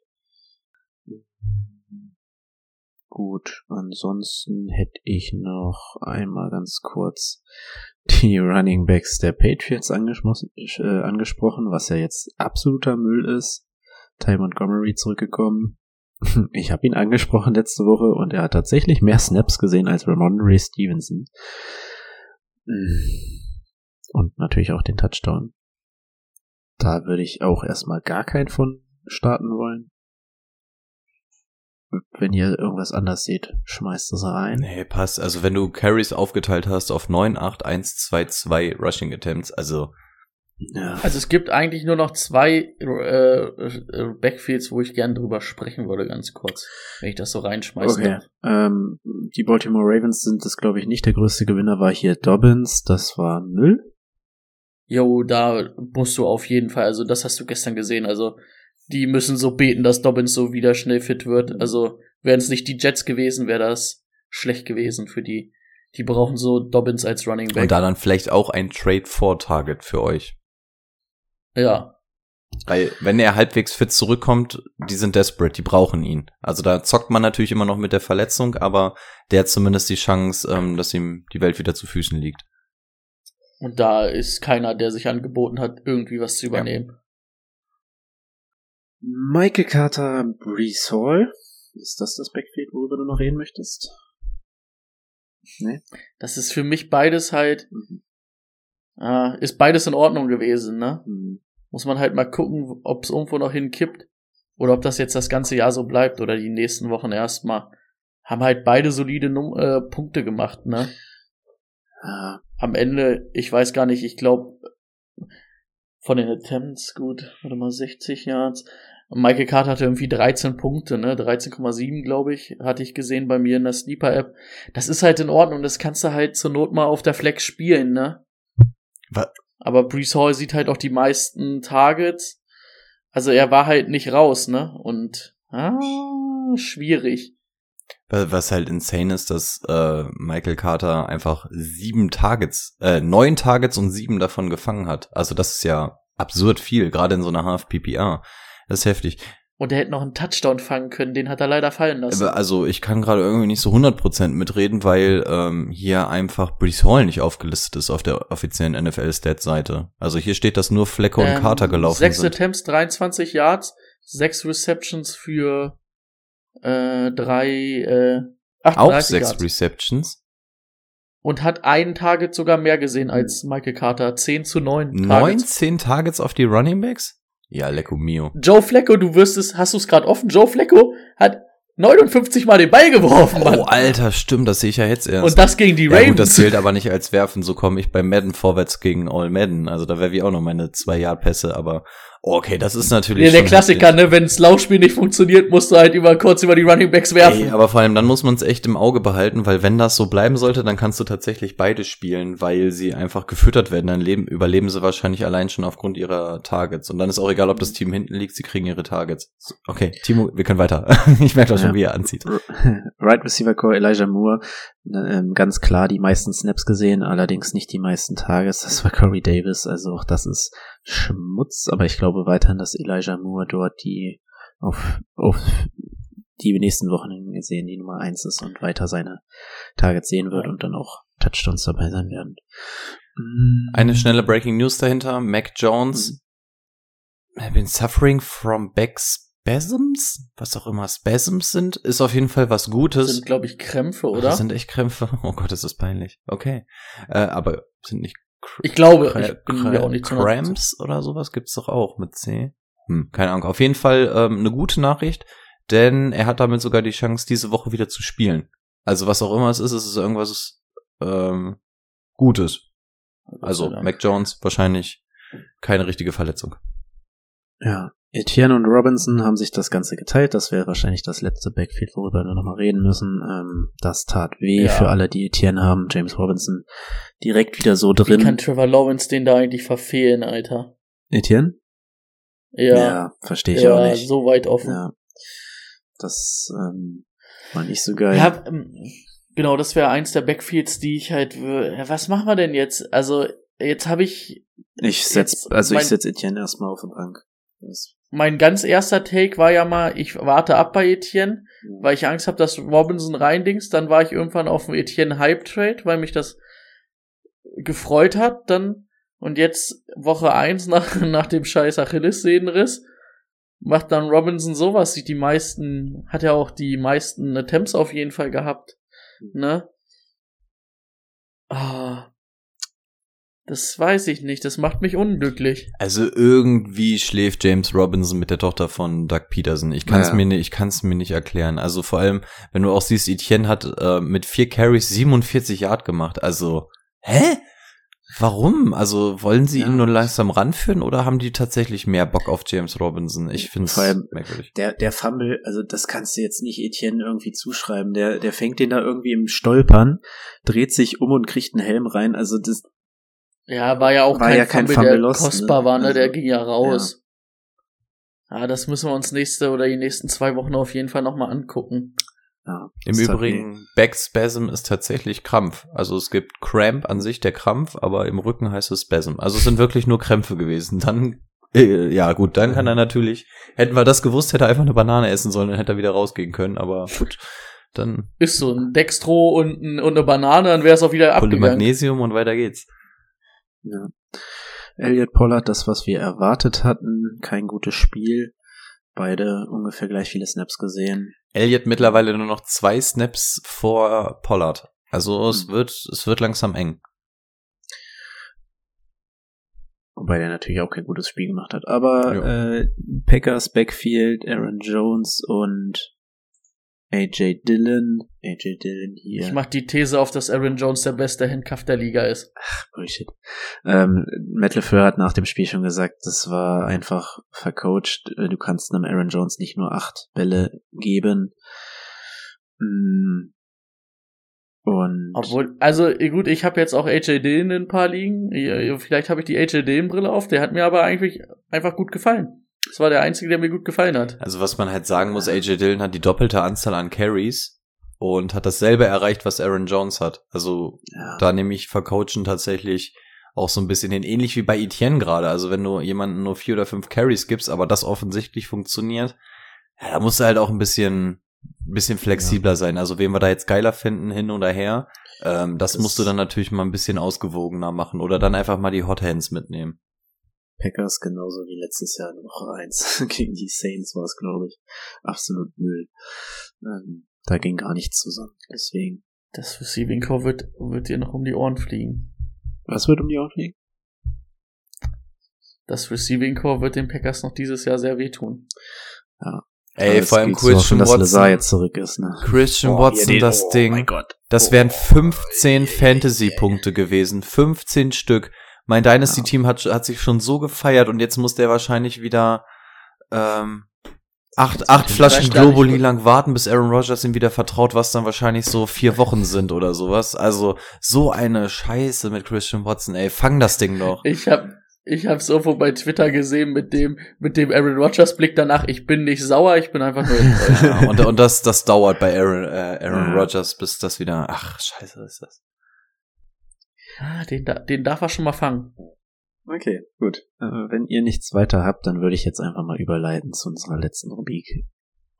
Gut, ansonsten hätte ich noch einmal ganz kurz die Running Backs der Patriots angesprochen, äh, angesprochen was ja jetzt absoluter Müll ist. Ty Montgomery zurückgekommen. Ich habe ihn angesprochen letzte Woche und er hat tatsächlich mehr Snaps gesehen als Ramondre Stevenson. Und natürlich auch den Touchdown. Da würde ich auch erstmal gar keinen von starten wollen. Wenn ihr irgendwas anders seht, schmeißt es rein. Nee, passt. Also wenn du Carries aufgeteilt hast auf 9, 8, 1, 2, 2 Rushing Attempts, also Ja. Also es gibt eigentlich nur noch zwei äh, äh, Backfields, wo ich gern drüber sprechen würde, ganz kurz, wenn ich das so reinschmeißen Okay. Ähm, die Baltimore Ravens sind das, glaube ich, nicht. Der größte Gewinner war hier Dobbins. Das war Müll. Jo, da musst du auf jeden Fall, also das hast du gestern gesehen, also die müssen so beten, dass Dobbins so wieder schnell fit wird. Also wären es nicht die Jets gewesen, wäre das schlecht gewesen für die. Die brauchen so Dobbins als Running Back. Und da dann vielleicht auch ein Trade for Target für euch. ja, Weil, wenn er halbwegs fit zurückkommt, die sind desperate, die brauchen ihn. Also da zockt man natürlich immer noch mit der Verletzung, aber der hat zumindest die Chance, ähm, dass ihm die Welt wieder zu Füßen liegt. und da ist keiner, der sich angeboten hat, irgendwie was zu übernehmen. Michael Carter, Brees Hall. Ist das das Backfield, worüber du noch reden möchtest? Nee? Das ist für mich beides halt, Mhm. äh, ist beides in Ordnung gewesen, ne? Hm. Muss man halt mal gucken, ob es irgendwo noch hinkippt oder ob das jetzt das ganze Jahr so bleibt oder die nächsten Wochen erstmal. Haben halt beide solide Num äh, Punkte gemacht, ne? Ah, Am Ende, ich weiß gar nicht, ich glaube, von den Attempts, gut, warte mal, 60 Yards. Michael Carter hatte irgendwie 13 Punkte, ne? 13,7, glaube ich, hatte ich gesehen bei mir in der Sleeper-App. Das ist halt in Ordnung, das kannst du halt zur Not mal auf der Flex spielen, ne? Wa- Aber Brees Hall sieht halt auch die meisten Targets. Also er war halt nicht raus, ne? Und ah, schwierig. Wa- Was halt insane ist, dass äh, Michael Carter einfach sieben Targets, äh, neun Targets und sieben davon gefangen hat. Also das ist ja absurd viel, gerade in so einer Half-PPR. Das ist heftig. Und er hätte noch einen Touchdown fangen können, den hat er leider fallen lassen. Also ich kann gerade irgendwie nicht so 100% mitreden, weil ähm, hier einfach Brees Hall nicht aufgelistet ist auf der offiziellen NFL-Stat-Seite. Also hier steht, dass nur Flecko und Ähm, Carter gelaufen Sechs sind. Attempts, 23 Yards, sechs Receptions für äh, drei, äh, Auch 38 sechs Yards. Receptions. Und hat einen Target sogar mehr gesehen als Michael Carter. 10 zu 9 Targets. 19 Targets auf die Running Backs? Ja, lecko mio. Joe Flacco, du wirst es, hast du es gerade offen? Joe Flacco hat 59 Mal den Ball geworfen, Mann. Oh, Alter, stimmt, das sehe ich ja jetzt erst. Und das gegen die ja, Ravens. gut, das zählt aber nicht als Werfen. So komme ich bei Madden vorwärts gegen All Madden. Also da wäre wie auch noch meine zwei Yard Pässe, aber okay, das ist natürlich Ja, der schon Klassiker, heftig. ne? Wenn das Laufspiel nicht funktioniert, musst du halt über kurz über die Running Backs werfen. Ey, aber vor allem dann muss man es echt im Auge behalten, weil wenn das so bleiben sollte, dann kannst du tatsächlich beide spielen, weil sie einfach gefüttert werden. Dann leben, überleben sie wahrscheinlich allein schon aufgrund ihrer Targets. Und dann ist auch egal, ob das Team hinten liegt, sie kriegen ihre Targets. Okay, Timo, wir können weiter. ich merke doch schon, Ja. wie er anzieht. Right Receiver Core Elijah Moore, ähm, ganz klar die meisten Snaps gesehen, allerdings nicht die meisten Tages. Das war Corey Davis, also auch das ist Schmutz, aber ich glaube weiterhin, dass Elijah Moore dort die auf, auf die nächsten Wochen gesehen die Nummer eins ist und weiter seine Targets sehen wird und dann auch Touchdowns dabei sein werden. Mm. Eine schnelle Breaking News dahinter. Mac Jones have been suffering from back spasms, was auch immer Spasms sind, ist auf jeden Fall was Gutes. Das sind, glaube ich, Krämpfe, Ach, oder? Das sind echt Krämpfe. Oh Gott, das ist peinlich. Okay. Äh, aber sind nicht ich glaube, Cra- ich bin mir auch nicht zu 100% Cramps oder sowas gibt's doch auch mit C. Hm, keine Ahnung. Auf jeden Fall ähm, eine gute Nachricht, denn er hat damit sogar die Chance, diese Woche wieder zu spielen. Also was auch immer es ist, es ist irgendwas ähm, Gutes. Also. Mac Jones wahrscheinlich keine richtige Verletzung. Ja, Etienne und Robinson haben sich das Ganze geteilt. Das wäre wahrscheinlich das letzte Backfield, worüber wir nochmal reden müssen. Ähm, das tat weh Ja. für alle, die Etienne haben. James Robinson direkt wieder so Wie drin. kann Trevor Lawrence den da eigentlich verfehlen, Alter? Etienne? Ja, verstehe ich ja, auch nicht. so weit offen. Ja. Das ähm, war nicht so geil. Ja, ähm, genau, das wäre eins der Backfields, die ich halt. Ja, was machen wir denn jetzt? Also, jetzt habe ich. ich setz, also ich setz Etienne erstmal auf die Bank. Mein ganz erster Take war ja mal, ich warte ab bei Etienne, weil ich Angst habe, dass Robinson reindings. Dann war ich irgendwann auf dem Etienne Hype Trade, weil mich das gefreut hat. Dann und jetzt Woche eins nach, nach dem scheiß Achillessehnenriss macht dann Robinson sowas. Sieht die meisten, hat ja auch die meisten Attempts auf jeden Fall gehabt. Ne? Ah. Das weiß ich nicht. Das macht mich unglücklich. Also irgendwie schläft James Robinson mit der Tochter von Doug Peterson. Ich kann es Ja. mir nicht, ich kann es mir nicht erklären. Also vor allem, wenn du auch siehst, Etienne hat äh, mit vier Carries 47 Yard gemacht. Also hä? Warum? Also wollen sie Ja. ihn nur langsam ranführen oder haben die tatsächlich mehr Bock auf James Robinson? Ich finde Vor allem- es merkwürdig. Der, der Fumble, also das kannst du jetzt nicht Etienne irgendwie zuschreiben. Der, der fängt den da irgendwie im Stolpern, dreht sich um und kriegt einen Helm rein. Also das, Ja, war ja auch War kein, ja kein Fumble, Fumble der lost, ne? kostbar war, ne? Der Also, ging ja raus. Ja. das müssen wir uns nächste oder die nächsten zwei Wochen auf jeden Fall nochmal angucken. ja. Im Übrigen, Backspasm ist tatsächlich Krampf. Also es gibt Cramp an sich, der Krampf, aber im Rücken heißt es Spasm. Also es sind wirklich nur Krämpfe gewesen. Dann, äh, ja gut, dann kann er natürlich, hätten wir das gewusst, hätte er einfach eine Banane essen sollen, dann hätte er wieder rausgehen können. Aber gut, dann Ist so ein Dextro und, ein, und eine Banane, dann wäre es auch wieder abgegangen. Polymagnesium und weiter geht's. Ja. Elliot Pollard, das, was wir erwartet hatten, kein gutes Spiel. Beide ungefähr gleich viele Snaps gesehen. Elliot mittlerweile nur noch zwei Snaps vor Pollard. Also es Hm. wird, es wird langsam eng. Wobei der natürlich auch kein gutes Spiel gemacht hat. Aber Ja. äh, Packers, Backfield, Aaron Jones und AJ Dillon. AJ Dillon hier. Ich mach die These auf, dass Aaron Jones der beste Handcuff der Liga ist. Bullshit. Ähm, Matt LeFleur hat nach dem Spiel schon gesagt, das war einfach vercoacht. Äh, Du kannst einem Aaron Jones nicht nur acht Bälle geben. Mm. Und Obwohl, also eh, gut, ich habe jetzt auch AJ Dillon in ein paar Ligen. Vielleicht habe ich die AJ Dillon Brille auf. Der hat mir aber eigentlich einfach gut gefallen. Das war der einzige, der mir gut gefallen hat. Also was man halt sagen muss, AJ Dillon hat die doppelte Anzahl an Carries und hat dasselbe erreicht, was Aaron Jones hat. Also ja, da nehme ich vercoachen tatsächlich auch so ein bisschen hin. Ähnlich wie bei Etienne gerade. Also wenn du jemanden nur vier oder fünf Carries gibst, aber das offensichtlich funktioniert, ja, da musst du halt auch ein bisschen, bisschen flexibler sein. Also wen wir da jetzt geiler finden, hin oder her, ähm, das, Das- musst du dann natürlich mal ein bisschen ausgewogener machen oder dann einfach mal die Hot Hands mitnehmen. Packers genauso wie letztes Jahr in Woche 1 gegen die Saints war es, glaube ich. Absolut Müll. Ähm, da ging gar nichts zusammen. Deswegen. Das Receiving Core wird, wird dir noch um die Ohren fliegen. Was wird um die auflegen? Das Receiving Core wird den Packers noch dieses Jahr sehr wehtun. Ey, Es vor allem Christian dass Lazar Watson. jetzt zurück ist, ne? Christian Oh, Watson, den- das oh Ding. mein Gott. Das Oh. wären 15 Fantasy-Punkte gewesen. 15 Stück. Mein Dynasty-Team hat, hat sich schon so gefeiert und jetzt muss der wahrscheinlich wieder ähm, acht, acht Flaschen Globuli lang warten, bis Aaron Rodgers ihm wieder vertraut, was dann wahrscheinlich so vier Wochen sind oder sowas. Also so eine Scheiße mit Christian Watson, ey. Fang das Ding doch. Ich hab, ich hab's irgendwo bei Twitter gesehen mit dem, mit dem Aaron Rodgers Blick danach. Ich bin nicht sauer, ich bin einfach nur enttäuscht. Ja, und, und das, das dauert bei Aaron, äh, Aaron Ja. Rodgers, bis das wieder. Ach, scheiße ist das. Ah, den, den darf er schon mal fangen. Okay, gut. Äh, wenn ihr nichts weiter habt, dann würde ich jetzt einfach mal überleiten zu unserer letzten Rubrik.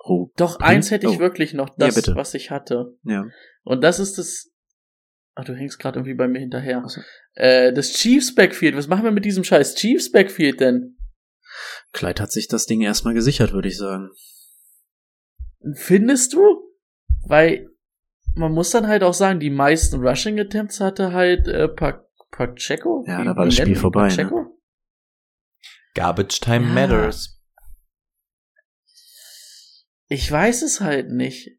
Ru Doch, eins hätte ich Oh. wirklich noch, das, bitte. was ich hatte. Ja. Und das ist das. Ach, du hängst gerade irgendwie bei mir hinterher. So. Äh, das Chiefs Backfield. Was machen wir mit diesem scheiß Chiefs Backfield denn? Clyde hat sich das Ding erstmal gesichert, würde ich sagen. Findest du? Weil man muss dann halt auch sagen, die meisten Rushing Attempts hatte halt äh, Pa- Pacheco. Ja, da war das Spiel vorbei, ne? Garbage Time Ja. matters. Ich weiß es halt nicht.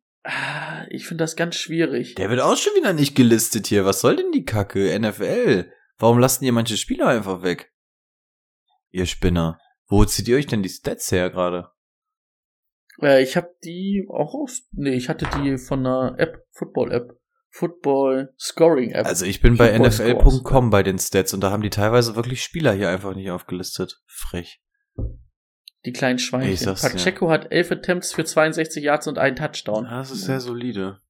Ich finde das ganz schwierig. Der wird auch schon wieder nicht gelistet hier. Was soll denn die Kacke? NFL. Warum lassen ihr manche Spieler einfach weg? Ihr Spinner. Wo zieht ihr euch denn die Stats her gerade? Äh, ich habe die auch auf. Nee, ich hatte die von einer App, Football-App. Football Scoring App. Also ich bin bei NFL.com bei den Stats und da haben die teilweise wirklich Spieler hier einfach nicht aufgelistet. Frech. die kleinen Schweinchen. Pacheco hat 11 Attempts für 62 Yards und einen Touchdown. Das ist sehr solide.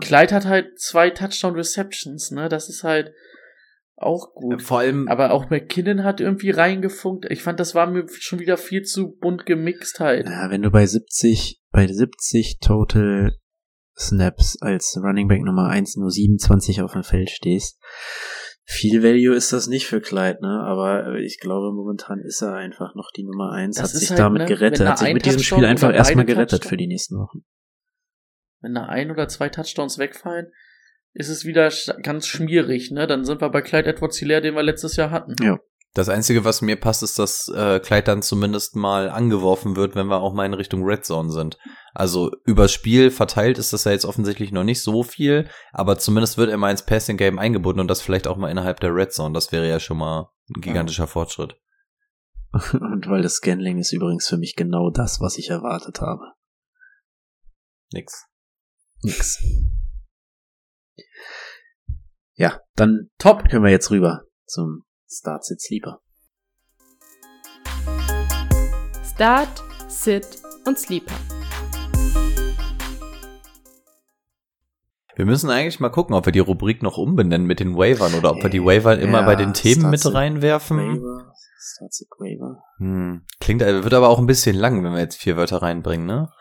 Clyde hat halt zwei Touchdown Receptions, ne? Das ist halt auch gut. Vor allem, Aber auch McKinnon hat irgendwie reingefunkt. Ich fand, das war mir schon wieder viel zu bunt gemixt halt. Ja, wenn du bei 70, bei 70 Total Snaps als Running Back Nummer 1 nur 27 auf dem Feld stehst, viel Value ist das nicht für Clyde, ne? Aber ich glaube, momentan ist er einfach noch die Nummer 1, Das hat sich halt, damit ne, gerettet, hat sich mit diesem Touchdown Spiel einfach erstmal gerettet Touchdown- für die nächsten Wochen. Wenn da ein oder zwei Touchdowns wegfallen, ist es wieder ganz schmierig, ne? Dann sind wir bei Clyde Edwards Hilaire, den wir letztes Jahr hatten. Ja. das Einzige, was mir passt, ist, dass äh, Clyde dann zumindest mal angeworfen wird, wenn wir auch mal in Richtung Red Zone sind. Also übers Spiel verteilt ist das ja jetzt offensichtlich noch nicht so viel, aber zumindest wird er mal ins Passing Game eingebunden und das vielleicht auch mal innerhalb der Red Zone. Das wäre ja schon mal ein gigantischer Fortschritt. Und weil das Scanling ist übrigens für mich genau das, was ich erwartet habe. Nix. Nix. Ja, dann top können wir jetzt rüber zum Start Sit Sleeper. Start, Sit und Sleeper. Wir müssen eigentlich mal gucken, ob wir die Rubrik noch umbenennen mit den Waivern oder ob wir die Waiver immer Ja, bei den Themen Start mit reinwerfen. Waiver, Start Sit Waiver. Hm. Klingt, äh, wird aber auch ein bisschen lang, wenn wir jetzt vier Wörter reinbringen, ne?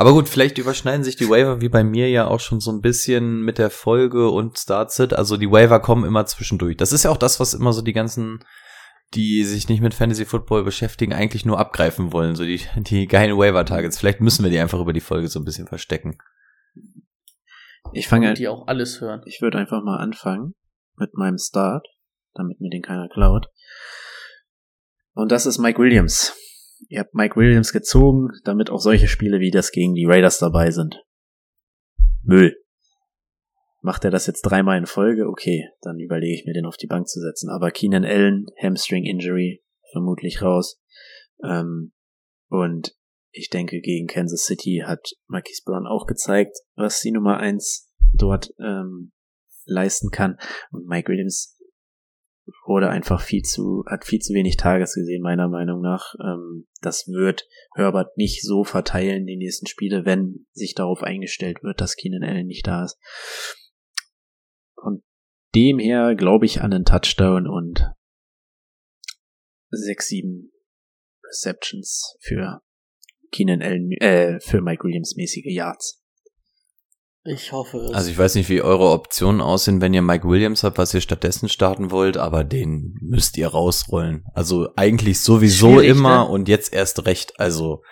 Aber gut, vielleicht überschneiden sich die Waiver wie bei mir ja auch schon so ein bisschen mit der Folge und Startsit. Also die Waiver kommen immer zwischendurch. Das ist ja auch das, was immer so die ganzen, die sich nicht mit Fantasy Football beschäftigen, eigentlich nur abgreifen wollen. So die, die geilen Waiver-Targets. Vielleicht müssen wir die einfach über die Folge so ein bisschen verstecken. Ich fange Und die auch alles hören. Ich würde einfach mal anfangen mit meinem Start, damit mir den keiner klaut. Und das ist Mike Williams. Ihr habt Mike Williams gezogen, damit auch solche Spiele wie das gegen die Raiders dabei sind. Müll. Macht er das jetzt dreimal in Folge? Okay, dann überlege ich mir den auf die Bank zu setzen. Aber Keenan Allen, Hamstring Injury, vermutlich raus. Ähm, und ich denke, gegen Kansas City hat Marquise Brown auch gezeigt, was die Nummer eins dort ähm, leisten kann. Und Mike Williams wurde einfach viel zu, hat viel zu wenig Tages gesehen, meiner Meinung nach. Ähm, das wird Herbert nicht so verteilen, die nächsten Spiele, wenn sich darauf eingestellt wird, dass Keenan Allen nicht da ist. Von dem her glaube ich an einen Touchdown und sechs, sieben Receptions für Keenan Allen, äh, für Mike Williams mäßige Yards. Ich hoffe es. Also ich weiß nicht, wie eure Optionen aussehen, wenn ihr Mike Williams habt, was ihr stattdessen starten wollt, aber den müsst ihr rausrollen. Also eigentlich sowieso Schwierig, immer ne? und jetzt erst recht. Also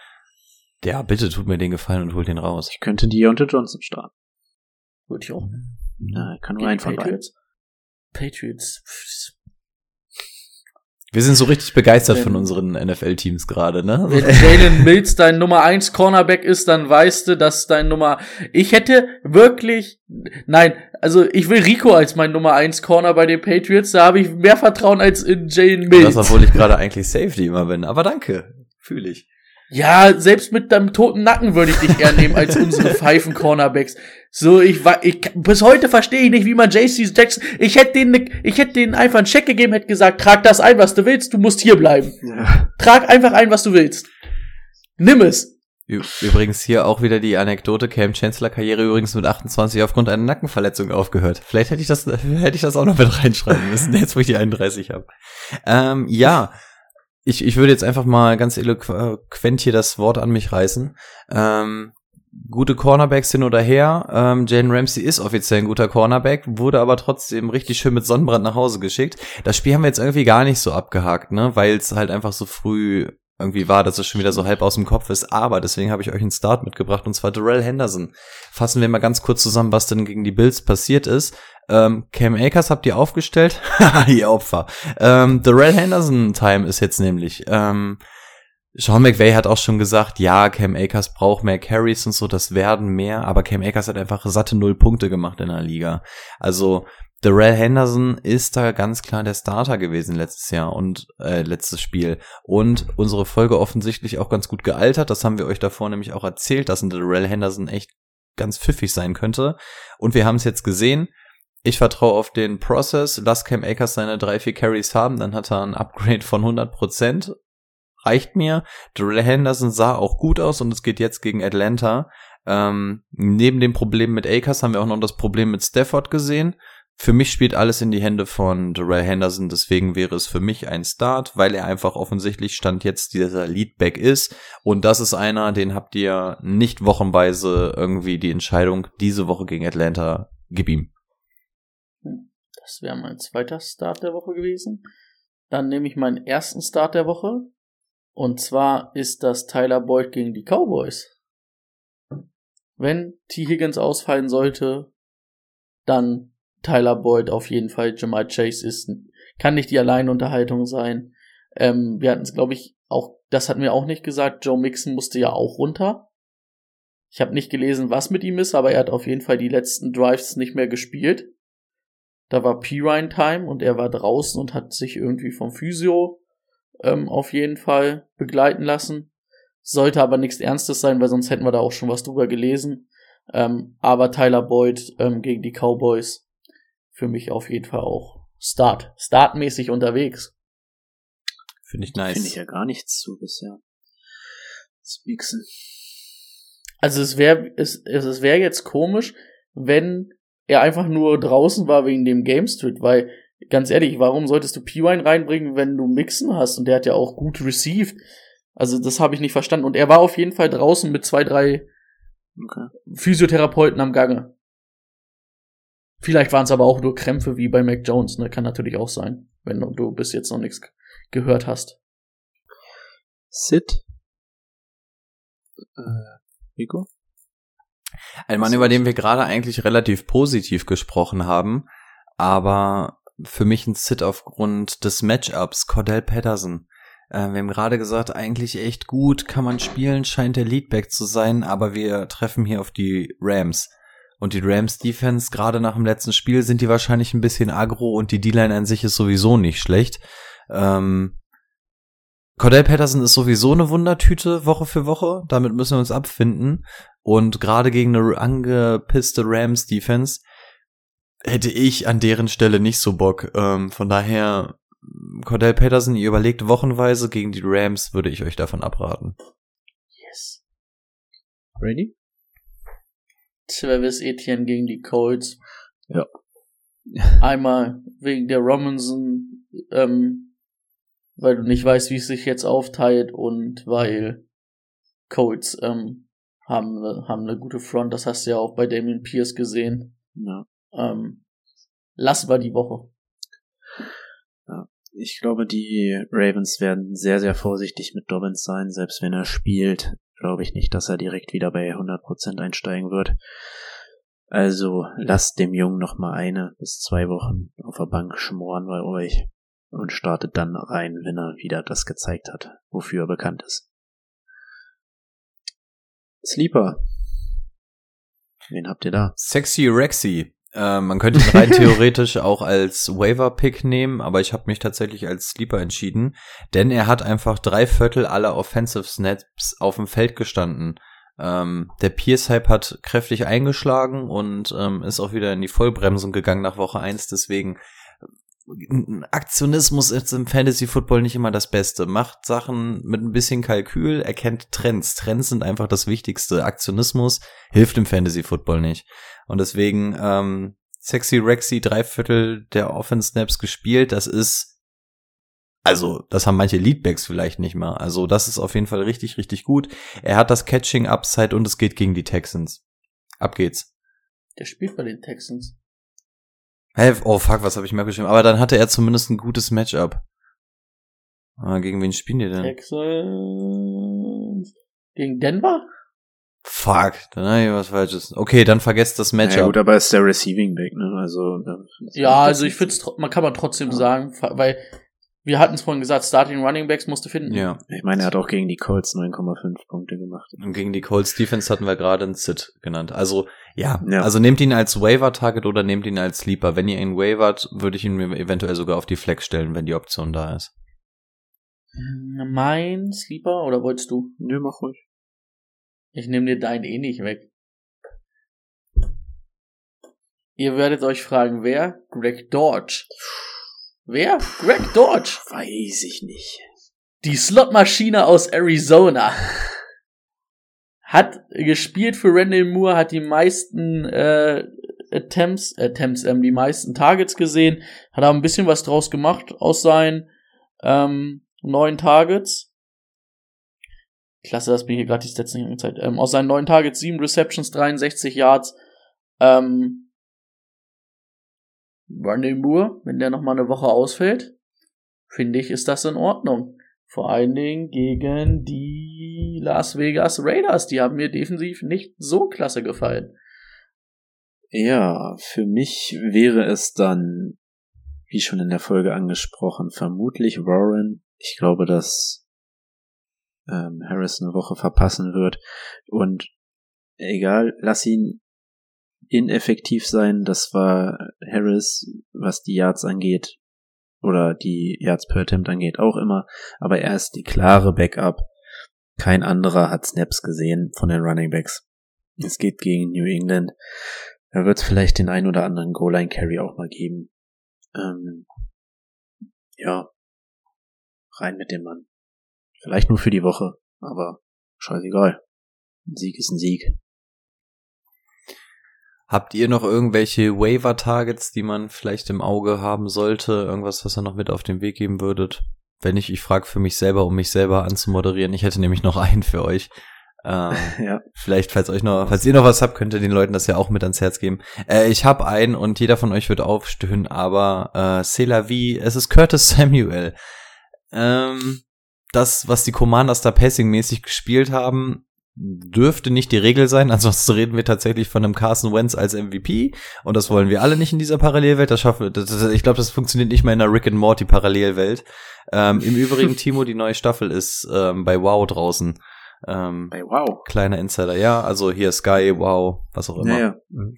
ja, bitte tut mir den Gefallen und holt den raus. Ich könnte Deontay Johnson starten. Würde ich auch. Na, kann nur Gegen von. Patriots. Patriots. Wir sind so richtig begeistert Wenn- von unseren NFL-Teams gerade, ne? Wenn Jalen Mills dein Nummer 1 Cornerback ist, dann weißt du, dass dein Nummer. Ich hätte wirklich. Nein, also ich will Rico als mein Nummer 1 Corner bei den Patriots. Da habe ich mehr Vertrauen als in Jalen Mills. Das, obwohl ich gerade eigentlich Safety immer bin. Aber danke. Fühle ich. Ja, selbst mit deinem toten Nacken würde ich dich eher nehmen als unsere Pfeifen-Cornerbacks. So, ich war, ich, bis heute verstehe ich nicht, wie man JC Jackson, ich hätte denen, ne- ich hätte denen einfach einen Check gegeben, hätte gesagt, trag das ein, was du willst, du musst hier bleiben. Ja. Trag einfach ein, was du willst. Nimm es. Übrigens hier auch wieder die Anekdote, Cam Chancellor Karriere übrigens mit 28 aufgrund einer Nackenverletzung aufgehört. Vielleicht hätte ich das, hätte ich das auch noch mit reinschreiben müssen, jetzt wo ich die 31 habe. Ähm, ja, ich, ich würde jetzt einfach mal ganz eloquent hier das Wort an mich reißen. Ähm, gute Cornerbacks hin oder her. Ähm, Jalen Ramsey ist offiziell ein guter Cornerback, wurde aber trotzdem richtig schön mit Sonnenbrand nach Hause geschickt. Das Spiel haben wir jetzt irgendwie gar nicht so abgehakt, ne, weil es halt einfach so früh irgendwie war, dass es schon wieder so halb aus dem Kopf ist. Aber deswegen habe ich euch einen Start mitgebracht und zwar Darrell Henderson. Fassen wir mal ganz kurz zusammen, was denn gegen die Bills passiert ist. Ähm, Cam Akers habt ihr aufgestellt? Ihr Opfer. Ähm, Darrell Henderson Time ist jetzt nämlich. Ähm, Sean McVay hat auch schon gesagt, ja, Cam Akers braucht mehr Carries und so, das werden mehr, aber Cam Akers hat einfach satte null Punkte gemacht in der Liga. Also Darrell Henderson ist da ganz klar der Starter gewesen letztes Jahr und äh, letztes Spiel. Und unsere Folge offensichtlich auch ganz gut gealtert. Das haben wir euch davor nämlich auch erzählt, dass ein Darrell Henderson echt ganz pfiffig sein könnte. Und wir haben es jetzt gesehen. Ich vertraue auf den Process. Lass Cam Akers seine drei, vier Carries haben, dann hat er ein Upgrade von 100 Prozent. Reicht mir. Darrell Henderson sah auch gut aus und es geht jetzt gegen Atlanta. Ähm, neben dem Problem mit Akers haben wir auch noch das Problem mit Stafford gesehen. Für mich spielt alles in die Hände von Darrell Henderson, deswegen wäre es für mich ein Start, weil er einfach offensichtlich Stand jetzt dieser Leadback ist. Und das ist einer, den habt ihr nicht wochenweise irgendwie die Entscheidung, diese Woche gegen Atlanta, gib ihm. Das wäre mein zweiter Start der Woche gewesen. Dann nehme ich meinen ersten Start der Woche. Und zwar ist das Tyler Boyd gegen die Cowboys. Wenn T. Higgins ausfallen sollte, dann Tyler Boyd auf jeden Fall. Jamal Chase ist, kann nicht die Alleinunterhaltung sein. Ähm, wir hatten es, glaube ich, auch, das hatten wir auch nicht gesagt. Joe Mixon musste ja auch runter. Ich habe nicht gelesen, was mit ihm ist, aber er hat auf jeden Fall die letzten Drives nicht mehr gespielt. Da war Pirine Time und er war draußen und hat sich irgendwie vom Physio ähm, auf jeden Fall begleiten lassen. Sollte aber nichts Ernstes sein, weil sonst hätten wir da auch schon was drüber gelesen. Ähm, aber Tyler Boyd ähm, gegen die Cowboys für mich auf jeden Fall auch Start. Startmäßig unterwegs. Finde ich nice. Finde ich ja gar nichts zu bisher. Speaksen. Also es wäre es, es wäre jetzt komisch, wenn er einfach nur draußen war wegen dem Game Street, weil ganz ehrlich, warum solltest du P-Wine reinbringen, wenn du Mixen hast? Und der hat ja auch gut received. Also das habe ich nicht verstanden. Und er war auf jeden Fall draußen mit zwei, drei Okay. Physiotherapeuten am Gange. Vielleicht waren es aber auch nur Krämpfe wie bei Mac Jones, ne? Kann natürlich auch sein, wenn du bis jetzt noch nichts gehört hast. Sid. Äh, Rico? Ein Mann, über den wir gerade eigentlich relativ positiv gesprochen haben, aber für mich ein Sit aufgrund des Matchups, Cordell Patterson. Äh, wir haben gerade gesagt, eigentlich echt gut, kann man spielen, scheint der Leadback zu sein, aber wir treffen hier auf die Rams. Und die Rams Defense, gerade nach dem letzten Spiel, sind die wahrscheinlich ein bisschen aggro und die D-Line an sich ist sowieso nicht schlecht. Ähm, Cordell Patterson ist sowieso eine Wundertüte Woche für Woche. Damit müssen wir uns abfinden. Und gerade gegen eine angepisste Rams Defense hätte ich an deren Stelle nicht so Bock. Ähm, von daher, Cordell Patterson, ihr überlegt wochenweise gegen die Rams, würde ich euch davon abraten. Yes. Ready? Travis Etienne gegen die Colts. Ja. Einmal wegen der Robinson, ähm, weil du nicht weißt, wie es sich jetzt aufteilt und weil Colts ähm, haben, haben eine gute Front. Das hast du ja auch bei Damien Pierce gesehen. Ja. Ähm, lassen wir die Woche. Ich glaube, die Ravens werden sehr, sehr vorsichtig mit Dobbins sein. Selbst wenn er spielt, glaube ich nicht, dass er direkt wieder bei 100% einsteigen wird. Also lasst dem Jungen noch mal eine bis zwei Wochen auf der Bank schmoren bei euch und startet dann rein, wenn er wieder das gezeigt hat, wofür er bekannt ist. Sleeper. Wen habt ihr da? Sexy Rexy. Äh, man könnte ihn rein theoretisch auch als Waiver-Pick nehmen, aber ich habe mich tatsächlich als Sleeper entschieden, denn er hat einfach drei Viertel aller Offensive Snaps auf dem Feld gestanden. Ähm, der Pierce-Hype hat kräftig eingeschlagen und ähm, ist auch wieder in die Vollbremsung gegangen nach Woche eins. deswegen Aktionismus ist im Fantasy Football nicht immer das Beste. Macht Sachen mit ein bisschen Kalkül, erkennt Trends. Trends sind einfach das Wichtigste. Aktionismus hilft im Fantasy Football nicht. Und deswegen ähm, Sexy Rexy drei Viertel der Offense Snaps gespielt. Das ist also, das haben manche Leadbacks vielleicht nicht mal. Also, das ist auf jeden Fall richtig, richtig gut. Er hat das Catching Upside und es geht gegen die Texans. Ab geht's. Der spielt bei den Texans. Hä? Oh fuck, was habe ich mir geschrieben? Aber dann hatte er zumindest ein gutes Matchup. Ah, gegen wen spielen die denn? Texans. Gegen Denver? Fuck, dann habe ich was Falsches. Okay, dann vergesst das Ja, Matchup. gut, aber ist der Receiving Back, ne? Also Ja, also ich finde man kann man trotzdem sagen, weil wir hatten es vorhin gesagt, Starting Running Backs musst du finden. ja. Ich meine, er hat auch gegen die Colts 9,5 Punkte gemacht. Und gegen die Colts Defense hatten wir gerade einen Sit genannt. Also, ja. Ja. Also nehmt ihn als Waiver-Target oder nehmt ihn als Sleeper. Wenn ihr ihn wavert, würde ich ihn mir eventuell sogar auf die Flex stellen, wenn die Option da ist. Mein Sleeper oder wolltest du? Nö, mach ruhig. Ich nehme dir deinen eh nicht weg. Ihr werdet euch fragen, wer? Greg Dodge. Wer? Greg Dodge. Weiß ich nicht. Die Slotmaschine aus Arizona. Hat gespielt für Randall Moore, hat die meisten äh, Attempts, Attempts, ähm, die meisten Targets gesehen, hat auch ein bisschen was draus gemacht aus seinen ähm, neun Targets. Klasse, dass mir hier gerade die Stats nicht angezeigt. Ähm, aus seinen neun Targets, sieben Receptions, 63 Yards. Ähm, Randall Moore, wenn der noch mal eine Woche ausfällt, finde ich, ist das in Ordnung. Vor allen Dingen gegen die Las Vegas Raiders. Die haben mir defensiv nicht so klasse gefallen. Ja, für mich wäre es dann, wie schon in der Folge angesprochen, vermutlich Warren. Ich glaube, dass ähm, Harris eine Woche verpassen wird. Und egal, lass ihn ineffektiv sein. Das war Harris, was die Yards angeht, oder die Yards per Attempt angeht, auch immer. Aber er ist die klare Backup. Kein anderer hat Snaps gesehen von den Running Backs. Es geht gegen New England. Da wird es vielleicht den ein oder anderen Goal-Line-Carry auch mal geben. Ähm, ja, rein mit dem Mann. Vielleicht nur für die Woche, aber scheißegal. Ein Sieg ist ein Sieg. Habt ihr noch irgendwelche Waiver-Targets, die man vielleicht im Auge haben sollte? Irgendwas, was ihr noch mit auf den Weg geben würdet? Wenn nicht, ich frage für mich selber, um mich selber anzumoderieren. Ich hätte nämlich noch einen für euch. Ähm, ja. Vielleicht, falls euch noch, falls ihr noch was habt, könnt ihr den Leuten das ja auch mit ans Herz geben. Äh, ich habe einen und jeder von euch wird aufstöhnen, aber äh, c'est la vie, es ist Curtis Samuel. Ähm, das, was die Commanders da passing-mäßig gespielt haben, dürfte nicht die Regel sein. Ansonsten reden wir tatsächlich von einem Carson Wentz als MVP und das wollen wir alle nicht in dieser Parallelwelt. Das schaffen, das, das, ich glaube, das funktioniert nicht mal in einer Rick and Morty Parallelwelt. Ähm, Im Übrigen, Timo, die neue Staffel ist ähm, bei Wow draußen. Ähm, Bei Wow. kleiner Insider, ja, also hier Sky, Wow, was auch immer. Ja, ja.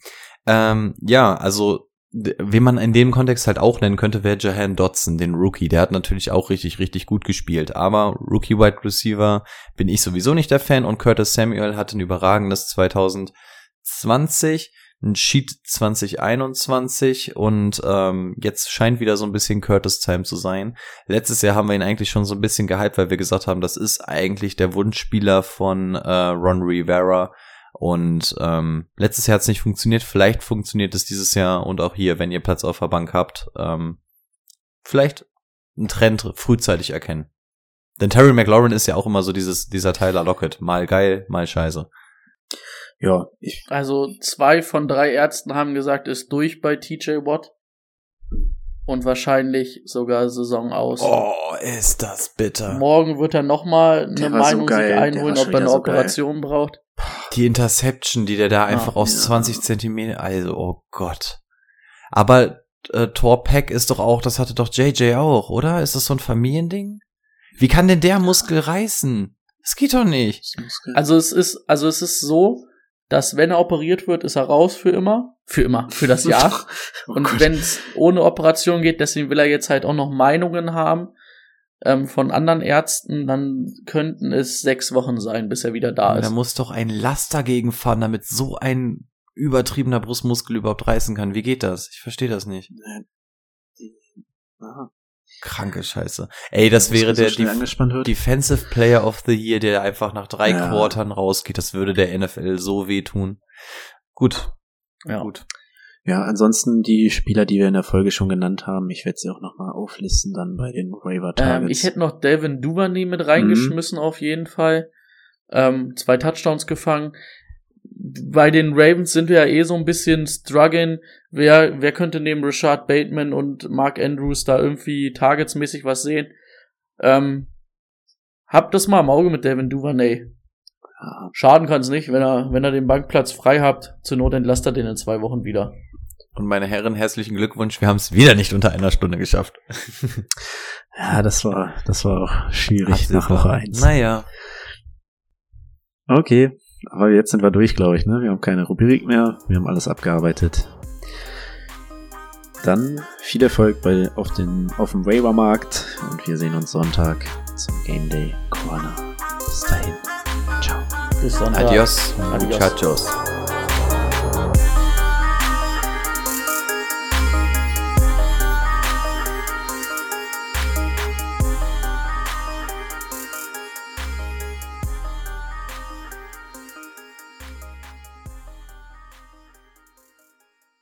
Ähm, ja, also wen man in dem Kontext halt auch nennen könnte, wäre Jahan Dotson, den Rookie. Der hat natürlich auch richtig, richtig gut gespielt. Aber Rookie Wide Receiver bin ich sowieso nicht der Fan und Curtis Samuel hat ein überragendes 2020, ein Sheet 2021 und ähm, jetzt scheint wieder so ein bisschen Curtis Time zu sein. Letztes Jahr haben wir ihn eigentlich schon so ein bisschen gehypt, weil wir gesagt haben, das ist eigentlich der Wunschspieler von äh, Ron Rivera. Und ähm, letztes Jahr hat es nicht funktioniert. Vielleicht funktioniert es dieses Jahr und auch hier, wenn ihr Platz auf der Bank habt. Ähm, vielleicht einen Trend frühzeitig erkennen. Denn Terry McLaurin ist ja auch immer so dieses, dieser Tyler Lockett. Mal geil, mal scheiße. Ja, ich, Also zwei von drei Ärzten haben gesagt, ist durch bei TJ Watt. Und wahrscheinlich sogar Saison aus. Oh, ist das bitter. Morgen wird er nochmal eine so Meinung geil, sich einholen, ob er eine so geil. Operation braucht. Die Interception, die der da einfach aus ja. 20 Zentimeter, also, oh Gott. Aber äh, Thor Peck ist doch auch, das hatte doch JJ auch, oder? Ist das so ein Familiending? Wie kann denn der Muskel reißen? Das geht doch nicht. Also es ist, also es ist so, dass wenn er operiert wird, ist er raus für immer. Für immer, für das Jahr. Oh Und wenn es ohne Operation geht, deswegen will er jetzt halt auch noch Meinungen haben ähm, von anderen Ärzten, dann könnten es sechs Wochen sein, bis er wieder da Da ist. muss doch ein Laster gegenfahren, damit so ein übertriebener Brustmuskel überhaupt reißen kann. Wie geht das? Ich verstehe das nicht. Aha. Kranke Scheiße. Ey, das wäre so der schnell Def. Defensive Player of the Year, der einfach nach drei Ja. Quartern rausgeht. Das würde der NFL so wehtun. Gut, Ja. gut. Ja, ansonsten die Spieler, die wir in der Folge schon genannt haben, ich werde sie auch nochmal auflisten dann bei den Waiver Targets. Ähm, ich hätte noch Delvin Duvernay mit reingeschmissen auf jeden Fall. Ähm, zwei Touchdowns gefangen. Bei den Ravens sind wir ja eh so ein bisschen struggling. Wer, wer könnte neben Rashad Bateman und Mark Andrews da irgendwie targetsmäßig was sehen? Ähm, habt das mal im Auge mit Devin Duvernay. Schaden kann es nicht, wenn er, wenn er den Bankplatz frei habt. Zur Not entlasst er den in zwei Wochen wieder. Und meine Herren, herzlichen Glückwunsch. Wir haben es wieder nicht unter einer Stunde geschafft. ja, das war, das war auch schwierig nach Woche eins. Naja. Okay, aber jetzt sind wir durch, glaube ich. Ne? Wir haben keine Rubrik mehr, wir haben alles abgearbeitet. Dann viel Erfolg bei, auf, den, auf dem Waiver-Markt und wir sehen uns Sonntag zum Game Day Corner. Bis dahin. Ciao. Bis Sonntag. Adios, Adios. muchachos.